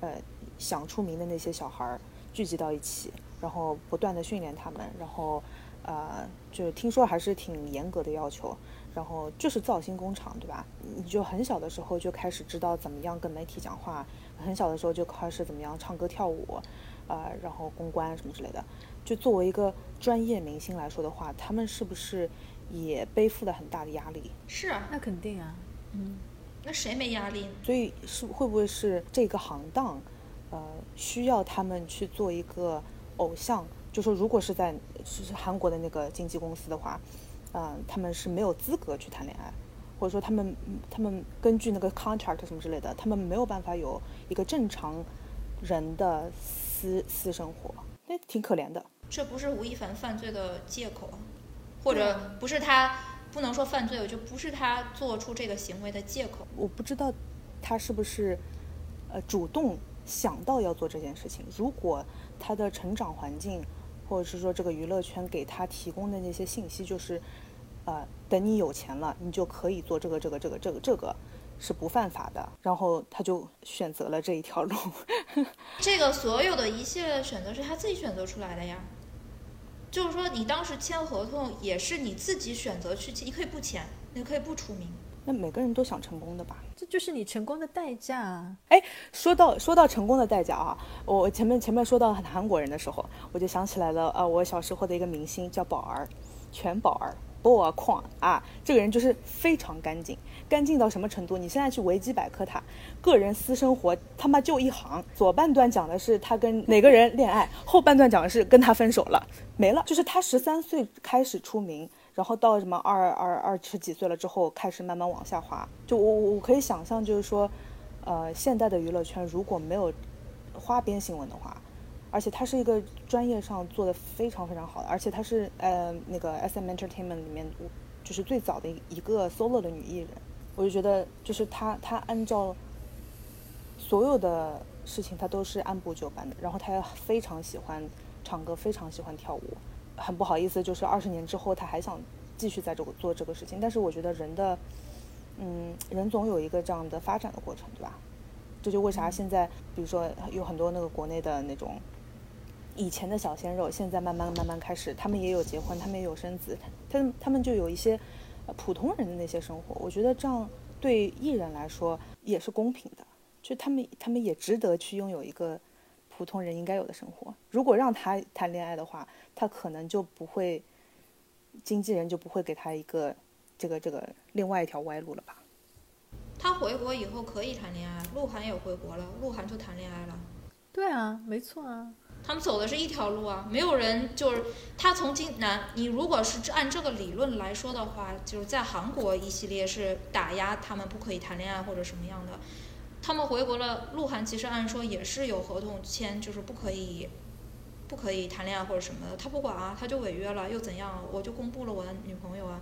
呃想出名的那些小孩儿聚集到一起，然后不断的训练他们，然后呃，就是听说还是挺严格的要求，然后就是造星工厂，对吧？你就很小的时候就开始知道怎么样跟媒体讲话，很小的时候就开始怎么样唱歌跳舞，啊、然后公关什么之类的。就作为一个专业明星来说的话，他们是不是也背负了很大的压力？是啊，那肯定啊，嗯，那谁没压力呢？所以是会不会是这个行当，呃，需要他们去做一个偶像？就说如果是在是韩国的那个经纪公司的话，嗯、他们是没有资格去谈恋爱，或者说他们他们根据那个 contract 什么之类的，他们没有办法有一个正常人的私私生活，那挺可怜的。这不是吴亦凡犯罪的借口啊，或者不是他不能说犯罪，我就不是他做出这个行为的借口。我不知道他是不是呃主动想到要做这件事情。如果他的成长环境，或者是说这个娱乐圈给他提供的那些信息，就是呃等你有钱了，你就可以做这个这个这个这个这个是不犯法的，然后他就选择了这一条路。这个所有的一系列的选择是他自己选择出来的呀。就是说，你当时签合同也是你自己选择去签，你可以不签，你可以不出名。那每个人都想成功的吧？这就是你成功的代价啊。说到说到成功的代价啊，我前面前面说到韩国人的时候，我就想起来了，呃，我小时候的一个明星叫宝儿，全宝儿。波尔矿啊，这个人就是非常干净，干净到什么程度？你现在去维基百科他个人私生活他妈就一行，左半段讲的是他跟哪个人恋爱，后半段讲的是跟他分手了，没了。就是他十三岁开始出名，然后到什么二二二十几岁了之后，开始慢慢往下滑。就我我我可以想象，就是说，呃，现代的娱乐圈如果没有花边新闻的话，而且她是一个专业上做的非常非常好的，而且她是呃那个 S M Entertainment 里面就是最早的一个 solo 的女艺人，我就觉得就是她她按照所有的事情她都是按部就班的，然后她也非常喜欢唱歌，非常喜欢跳舞，很不好意思，就是二十年之后她还想继续在这个做这个事情，但是我觉得人的嗯人总有一个这样的发展的过程，对吧？这就为啥现在，比如说有很多那个国内的那种以前的小鲜肉，现在慢慢慢慢开始，他们也有结婚，他们也有生子，他他们就有一些呃普通人的那些生活。我觉得这样对艺人来说也是公平的，就他们他们也值得去拥有一个普通人应该有的生活。如果让他谈恋爱的话，他可能就不会，经纪人就不会给他一个这个这个另外一条歪路了吧。他回国以后可以谈恋爱，鹿晗也回国了，鹿晗就谈恋爱了。对啊，没错啊。他们走的是一条路啊，没有人就是他从今南，你如果是按这个理论来说的话，就是在韩国一系列是打压他们不可以谈恋爱或者什么样的，他们回国了，鹿晗其实按说也是有合同签，就是不可以，不可以谈恋爱或者什么的，他不管啊，他就违约了又怎样？我就公布了我的女朋友啊。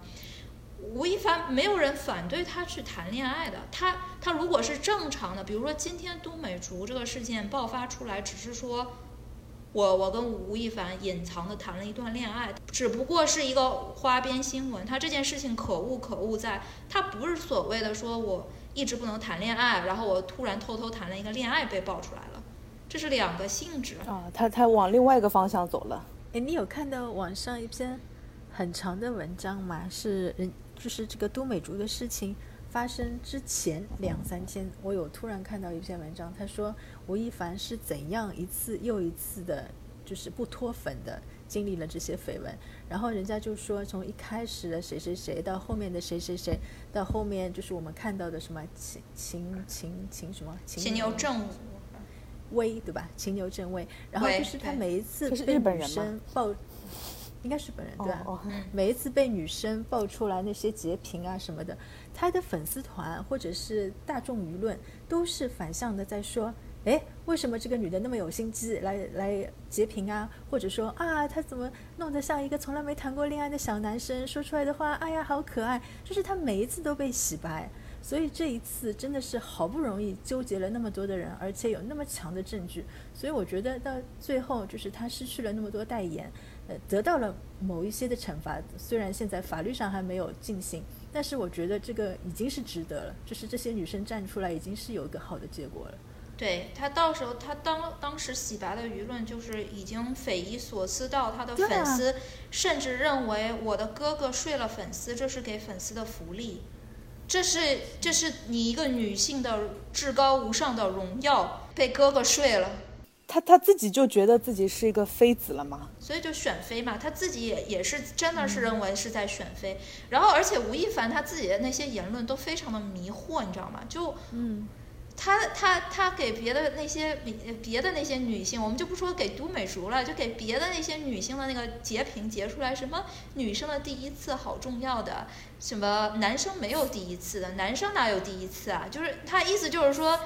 吴亦凡没有人反对他去谈恋爱的，他他如果是正常的，比如说今天都美竹这个事件爆发出来，只是说。我我跟吴亦凡隐藏的谈了一段恋爱，只不过是一个花边新闻。他这件事情可恶可恶在，他不是所谓的说我一直不能谈恋爱，然后我突然偷偷谈了一个恋爱被爆出来了，这是两个性质。啊，他他往另外一个方向走了。哎，你有看到网上一篇很长的文章吗？是人就是这个都美竹的事情发生之前两三天，我有突然看到一篇文章，他说吴亦凡是怎样一次又一次的，就是不脱粉的经历了这些绯闻，然后人家就说从一开始的谁谁谁到后面的谁谁谁，到后面就是我们看到的什么秦秦秦秦什么秦牛正。威对吧？秦牛正威，然后就是他每一次被女日本人吗生爆，应该是本人对吧？哦哦每一次被女生爆出来那些截屏啊什么的，他的粉丝团或者是大众舆论都是反向的在说，哎，为什么这个女的那么有心机来来截屏啊？或者说啊，她怎么弄得像一个从来没谈过恋爱的小男生，说出来的话，哎呀好可爱，就是他每一次都被洗白。所以这一次真的是好不容易纠结了那么多的人，而且有那么强的证据，所以我觉得到最后就是他失去了那么多代言，呃，得到了某一些的惩罚。虽然现在法律上还没有进行，但是我觉得这个已经是值得了，就是这些女生站出来已经是有一个好的结果了。对他到时候他当当时洗白的舆论就是已经匪夷所思到他的粉丝甚至认为我的哥哥睡了粉丝，这是给粉丝的福利。这是这是你一个女性的至高无上的荣耀，被哥哥睡了。他他自己就觉得自己是一个妃子了吗？所以就选妃嘛，他自己也也是真的是认为是在选妃。然后而且吴亦凡他自己的那些言论都非常的迷惑，你知道吗？就嗯。他他他给别的那些别别的那些女性，我们就不说给都美竹了，就给别的那些女性的那个截屏截出来，什么女生的第一次好重要的，什么男生没有第一次的，男生哪有第一次啊？就是他意思就是说。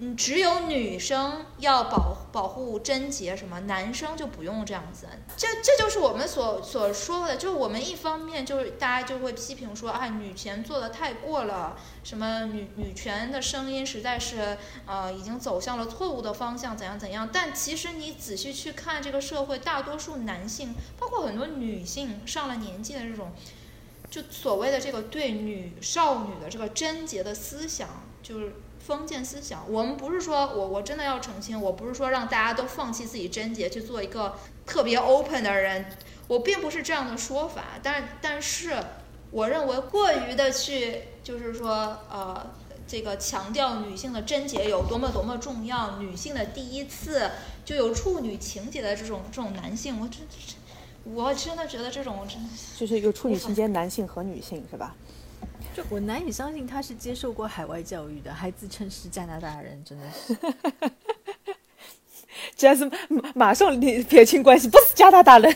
嗯，只有女生要保保护贞洁，什么男生就不用这样子。这这就是我们所所说的，就是我们一方面就是大家就会批评说啊，女权做的太过了，什么女女权的声音实在是呃已经走向了错误的方向，怎样怎样。但其实你仔细去看这个社会，大多数男性，包括很多女性上了年纪的这种，就所谓的这个对女少女的这个贞洁的思想，就是。封建思想，我们不是说我我真的要澄清，我不是说让大家都放弃自己贞洁去做一个特别 open 的人，我并不是这样的说法。但但是，我认为过于的去就是说呃这个强调女性的贞洁有多么多么重要，女性的第一次就有处女情节的这种这种男性，我真我真的觉得这种真就是有处女情节男性和女性是吧？我难以相信他是接受过海外教育的，还自称是加拿大人，真的是。居然是马上撇清关系，不是加拿大人。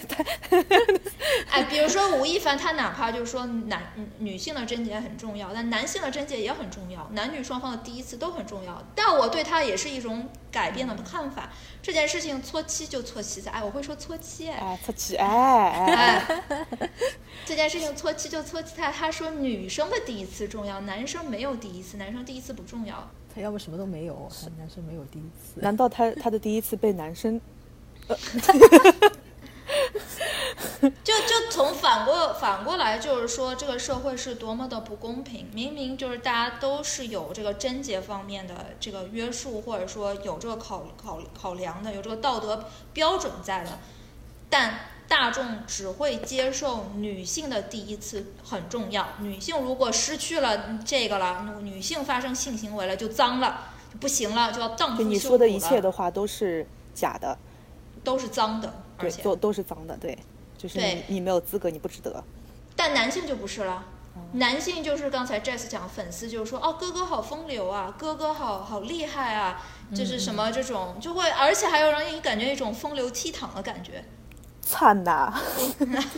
哎，比如说吴亦凡，他哪怕就是说男女性的贞洁很重要，但男性的贞洁也很重要，男女双方的第一次都很重要。但我对他也是一种改变的看法。这件事情错期就错期在，哎，我会说错期，哎，错期，哎哎。这件事情错期就错期在，他说女生的第一次重要，男生没有第一次，男生第一次不重要。他要么什么都没有，男生没有第一次。难道他他的第一次被男生？就就从反过反过来，就是说这个社会是多么的不公平。明明就是大家都是有这个贞洁方面的这个约束，或者说有这个考考考量的，有这个道德标准在的，但。大众只会接受女性的第一次很重要。女性如果失去了这个了，女性发生性行为了就脏了，就不行了，就要荡妇羞你说的一切的话都是假的，都是脏的，而且。都都是脏的，对，就是你你没有资格，你不值得。但男性就不是了，男性就是刚才 Jess 讲，粉丝就是说哦，哥哥好风流啊，哥哥好好厉害啊，就是什么这种就会，而且还有让你感觉一种风流倜傥的感觉。惨呐！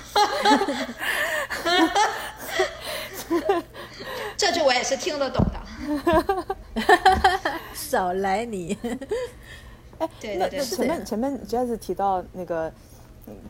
这句我也是听得懂的。少来你！哎，那那前面前面 Jazz 提到那个，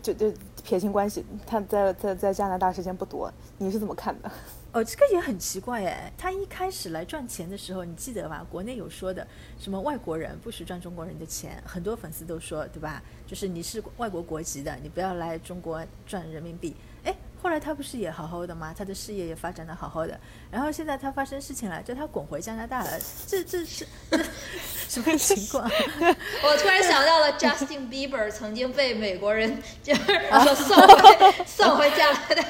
就就撇清关系，他在在在加拿大时间不多，你是怎么看的？哦，这个也很奇怪哎。他一开始来赚钱的时候，你记得吧？国内有说的，什么外国人不许赚中国人的钱，很多粉丝都说，对吧？就是你是外国国籍的，你不要来中国赚人民币。哎，后来他不是也好好的吗？他的事业也发展的好好的。然后现在他发生事情了，叫他滚回加拿大了。这这是什么情况？我突然想到了 Justin Bieber 曾经被美国人就是 送回送回加拿大。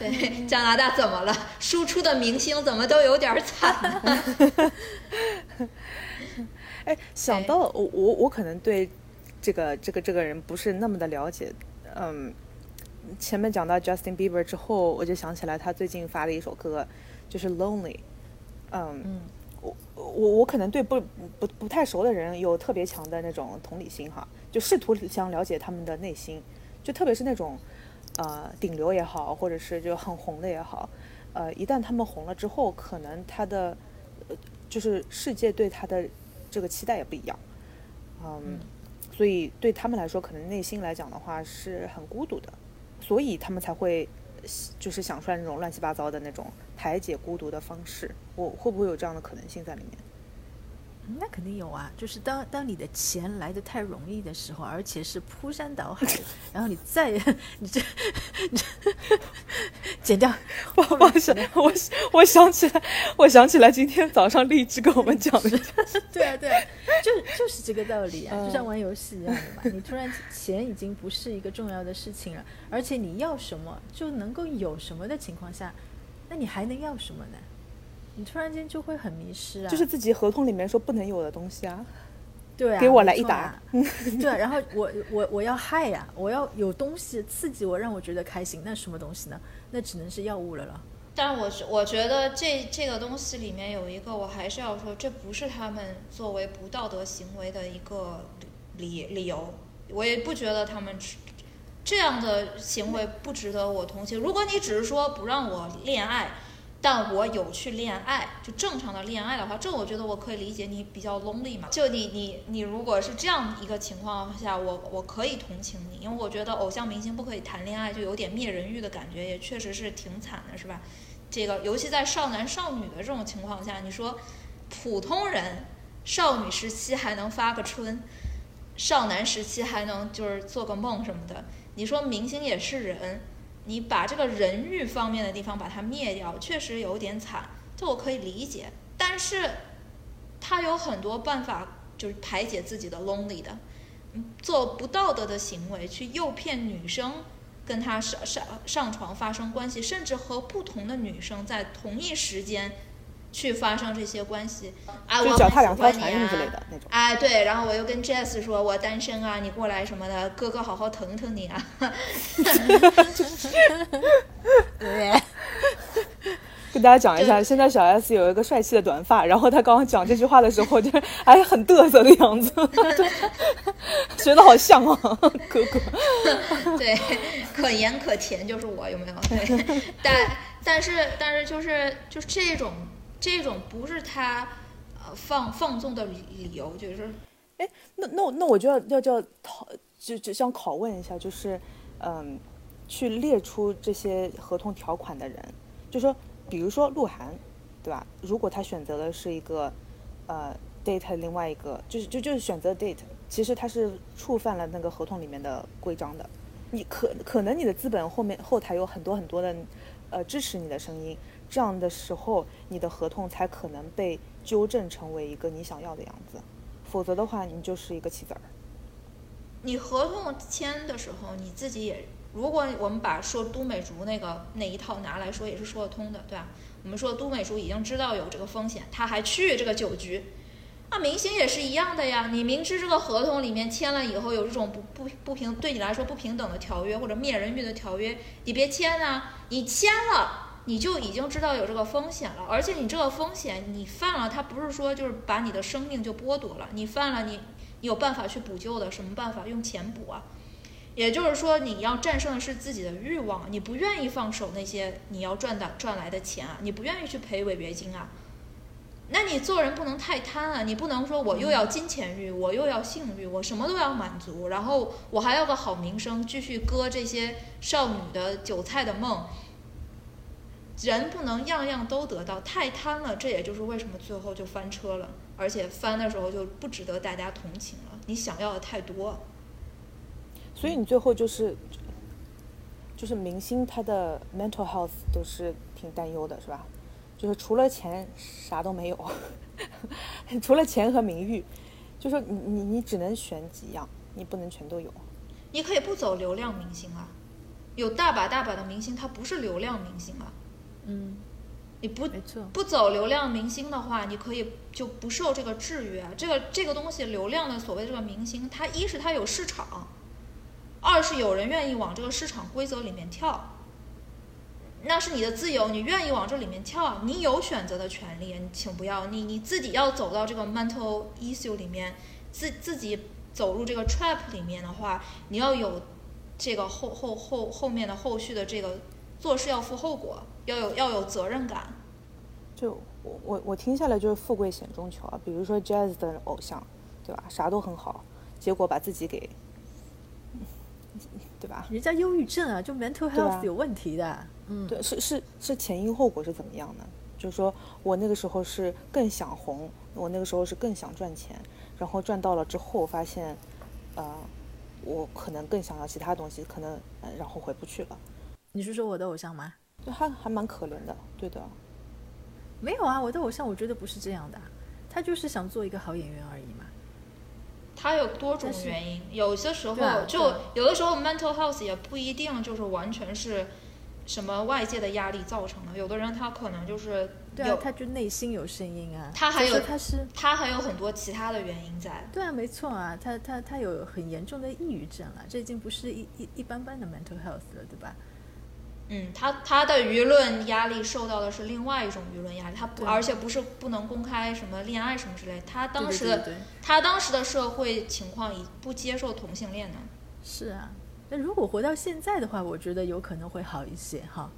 对，加拿大怎么了？输出的明星怎么都有点惨？哎，想到我我我可能对这个这个这个人不是那么的了解。嗯，前面讲到 Justin Bieber 之后，我就想起来他最近发了一首歌，就是《Lonely》。嗯，我我我可能对不不不太熟的人有特别强的那种同理心哈，就试图想了解他们的内心，就特别是那种。呃，顶流也好，或者是就很红的也好，呃，一旦他们红了之后，可能他的，呃，就是世界对他的这个期待也不一样，嗯，所以对他们来说，可能内心来讲的话是很孤独的，所以他们才会就是想出来那种乱七八糟的那种排解孤独的方式。我会不会有这样的可能性在里面？那肯定有啊，就是当当你的钱来的太容易的时候，而且是铺山倒海，然后你再 你这你这 剪掉，我我想我我想起来，我想起来今天早上荔枝跟我们讲的，对啊对啊，就就是这个道理啊，就像玩游戏一样的嘛，你突然钱已经不是一个重要的事情了，而且你要什么就能够有什么的情况下，那你还能要什么呢？你突然间就会很迷失啊！就是自己合同里面说不能有的东西啊，对啊，给我来一打，对，然后我 我我要嗨呀，我要有东西刺激我，让我觉得开心，那什么东西呢？那只能是药物了了。但是我我觉得这这个东西里面有一个，我还是要说，这不是他们作为不道德行为的一个理理由，我也不觉得他们这样的行为不值得我同情。如果你只是说不让我恋爱。但我有去恋爱，就正常的恋爱的话，这我觉得我可以理解你比较 lonely 嘛。就你你你如果是这样一个情况下，我我可以同情你，因为我觉得偶像明星不可以谈恋爱，就有点灭人欲的感觉，也确实是挺惨的，是吧？这个尤其在少男少女的这种情况下，你说普通人少女时期还能发个春，少男时期还能就是做个梦什么的，你说明星也是人。你把这个人欲方面的地方把它灭掉，确实有点惨，这我可以理解。但是，他有很多办法，就是排解自己的 lonely 的，做不道德的行为，去诱骗女生跟他上上上床发生关系，甚至和不同的女生在同一时间。去发生这些关系，啊，我脚踏两条船之类的那种。哎，对，然后我又跟 Jess 说，我单身啊，你过来什么的，哥哥好好疼疼你啊。对，跟大家讲一下，现在小 S 有一个帅气的短发，然后他刚刚讲这句话的时候，就还很嘚瑟的样子，学的好像啊，哥哥。对，可盐可甜就是我，有没有？对，但但是但是就是就是这种。这种不是他，呃，放放纵的理由，就是，哎，那那那我就要要叫讨，就就想拷问一下，就是，嗯，去列出这些合同条款的人，就说，比如说鹿晗，对吧？如果他选择的是一个，呃，date 另外一个，就是就就是选择 date，其实他是触犯了那个合同里面的规章的，你可可能你的资本后面后台有很多很多的，呃，支持你的声音。这样的时候，你的合同才可能被纠正成为一个你想要的样子，否则的话，你就是一个棋子儿。你合同签的时候，你自己也，如果我们把说都美竹那个那一套拿来说，也是说得通的，对吧？我们说都美竹已经知道有这个风险，他还去这个酒局，那明星也是一样的呀。你明知这个合同里面签了以后有这种不不不平对你来说不平等的条约或者灭人欲的条约，你别签啊！你签了。你就已经知道有这个风险了，而且你这个风险你犯了，它不是说就是把你的生命就剥夺了，你犯了，你你有办法去补救的，什么办法？用钱补啊！也就是说，你要战胜的是自己的欲望，你不愿意放手那些你要赚的赚来的钱啊，你不愿意去赔违约金啊，那你做人不能太贪啊，你不能说我又要金钱欲，我又要性欲，我什么都要满足，然后我还要个好名声，继续割这些少女的韭菜的梦。人不能样样都得到，太贪了，这也就是为什么最后就翻车了，而且翻的时候就不值得大家同情了。你想要的太多，所以你最后就是，就是明星他的 mental health 都是挺担忧的，是吧？就是除了钱啥都没有，除了钱和名誉，就是你你你只能选几样，你不能全都有。你可以不走流量明星啊，有大把大把的明星，他不是流量明星啊。嗯，你不不走流量明星的话，你可以就不受这个制约。这个这个东西，流量的所谓这个明星，它一是它有市场，二是有人愿意往这个市场规则里面跳，那是你的自由，你愿意往这里面跳，你有选择的权利。请不要你你自己要走到这个 mental issue 里面，自自己走入这个 trap 里面的话，你要有这个后后后后面的后续的这个做事要负后果。要有要有责任感，就我我我听下来就是富贵险中求啊。比如说 Jazz 的偶像，对吧？啥都很好，结果把自己给对吧？人家忧郁症啊，就 mental health 有问题的。嗯，对，是是是前因后果是怎么样呢？就是说我那个时候是更想红，我那个时候是更想赚钱，然后赚到了之后发现，呃，我可能更想要其他东西，可能、呃、然后回不去了，你是说我的偶像吗？就还还蛮可怜的，对的。没有啊，我的偶像我觉得不是这样的，他就是想做一个好演员而已嘛。他有多种原因，有些时候啊就有的时候 mental health 也不一定就是完全是什么外界的压力造成的，有的人他可能就是有，对啊他就内心有声音啊。他还有他是他还有很多其他的原因在。对啊，没错啊，他他他有很严重的抑郁症了，这已经不是一一一般般的 mental health 了，对吧？嗯，他他的舆论压力受到的是另外一种舆论压力，他不，而且不是不能公开什么恋爱什么之类。他当时他当时的社会情况已不接受同性恋呢。是啊。那如果回到现在的话，我觉得有可能会好一些哈。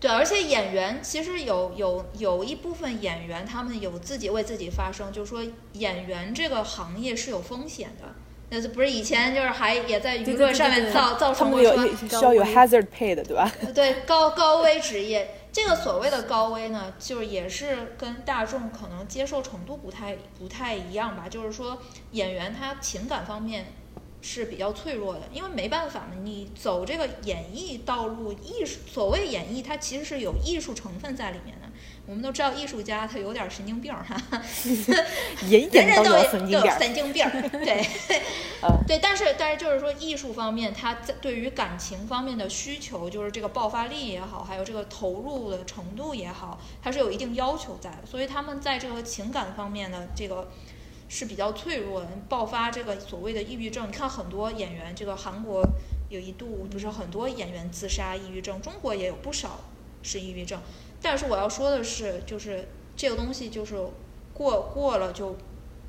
对，而且演员其实有有有一部分演员，他们有自己为自己发声，就是说演员这个行业是有风险的。那是不是以前就是还也在舆对对论上面造造成过说需要有 hazard pay 的，对吧？对高高危职业，这个所谓的高危呢，就是也是跟大众可能接受程度不太不太一样吧。就是说，演员他情感方面是比较脆弱的，因为没办法嘛，你走这个演艺道路，艺术所谓演艺，它其实是有艺术成分在里面的。我们都知道艺术家他有点神经病儿哈，演人人都有神经病儿。神经病，对，呃对，但是但是就是说艺术方面，他在对于感情方面的需求，就是这个爆发力也好，还有这个投入的程度也好，它是有一定要求在的，所以他们在这个情感方面的这个是比较脆弱的，爆发这个所谓的抑郁症。你看很多演员，这个韩国有一度不是很多演员自杀抑郁症，中国也有不少是抑郁症。但是我要说的是，就是这个东西就是过过了就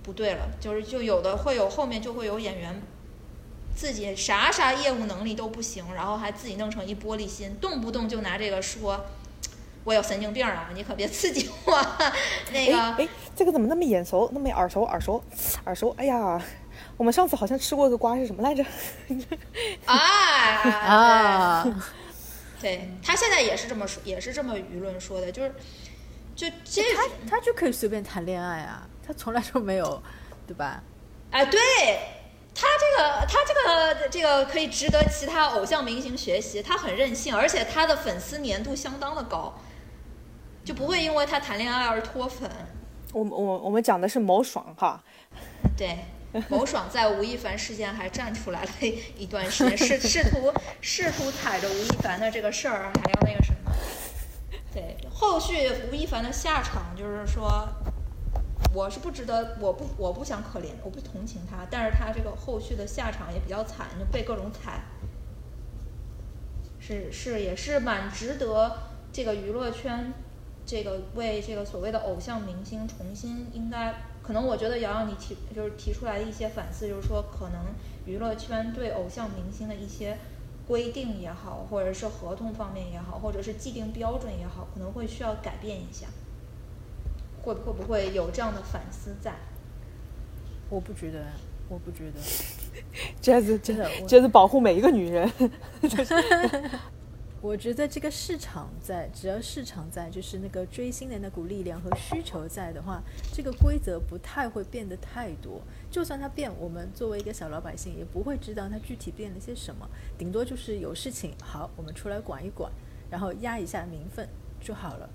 不对了，就是就有的会有后面就会有演员自己啥啥业务能力都不行，然后还自己弄成一玻璃心，动不动就拿这个说。我有神经病啊！你可别刺激我。那个，哎哎，这个怎么那么眼熟，那么耳熟耳熟耳熟？哎呀，我们上次好像吃过一个瓜是什么来着？啊 啊，对他现在也是这么说，也是这么舆论说的，就是就这他他就可以随便谈恋爱啊，他从来就没有，对吧？哎，对他这个，他这个这个可以值得其他偶像明星学习。他很任性，而且他的粉丝粘度相当的高，就不会因为他谈恋爱而脱粉。我我我们讲的是某爽哈，对，某爽在吴亦凡事件还站出来了一段时间，试试图试图踩着吴亦凡的这个事儿，还要那个什么。对，后续吴亦凡的下场就是说，我是不值得，我不我不想可怜，我不同情他，但是他这个后续的下场也比较惨，就被各种踩。是是也是蛮值得这个娱乐圈，这个为这个所谓的偶像明星重新应该，可能我觉得瑶瑶你提就是提出来的一些反思，就是说可能娱乐圈对偶像明星的一些规定也好，或者是合同方面也好，或者是既定标准也好，可能会需要改变一下。会会不会有这样的反思在？我不觉得，我不觉得。这子真的我这子保护每一个女人。我觉得这个市场在，只要市场在，就是那个追星的那股力量和需求在的话，这个规则不太会变得太多。就算它变，我们作为一个小老百姓也不会知道它具体变了些什么，顶多就是有事情，好，我们出来管一管，然后压一下民愤就好了。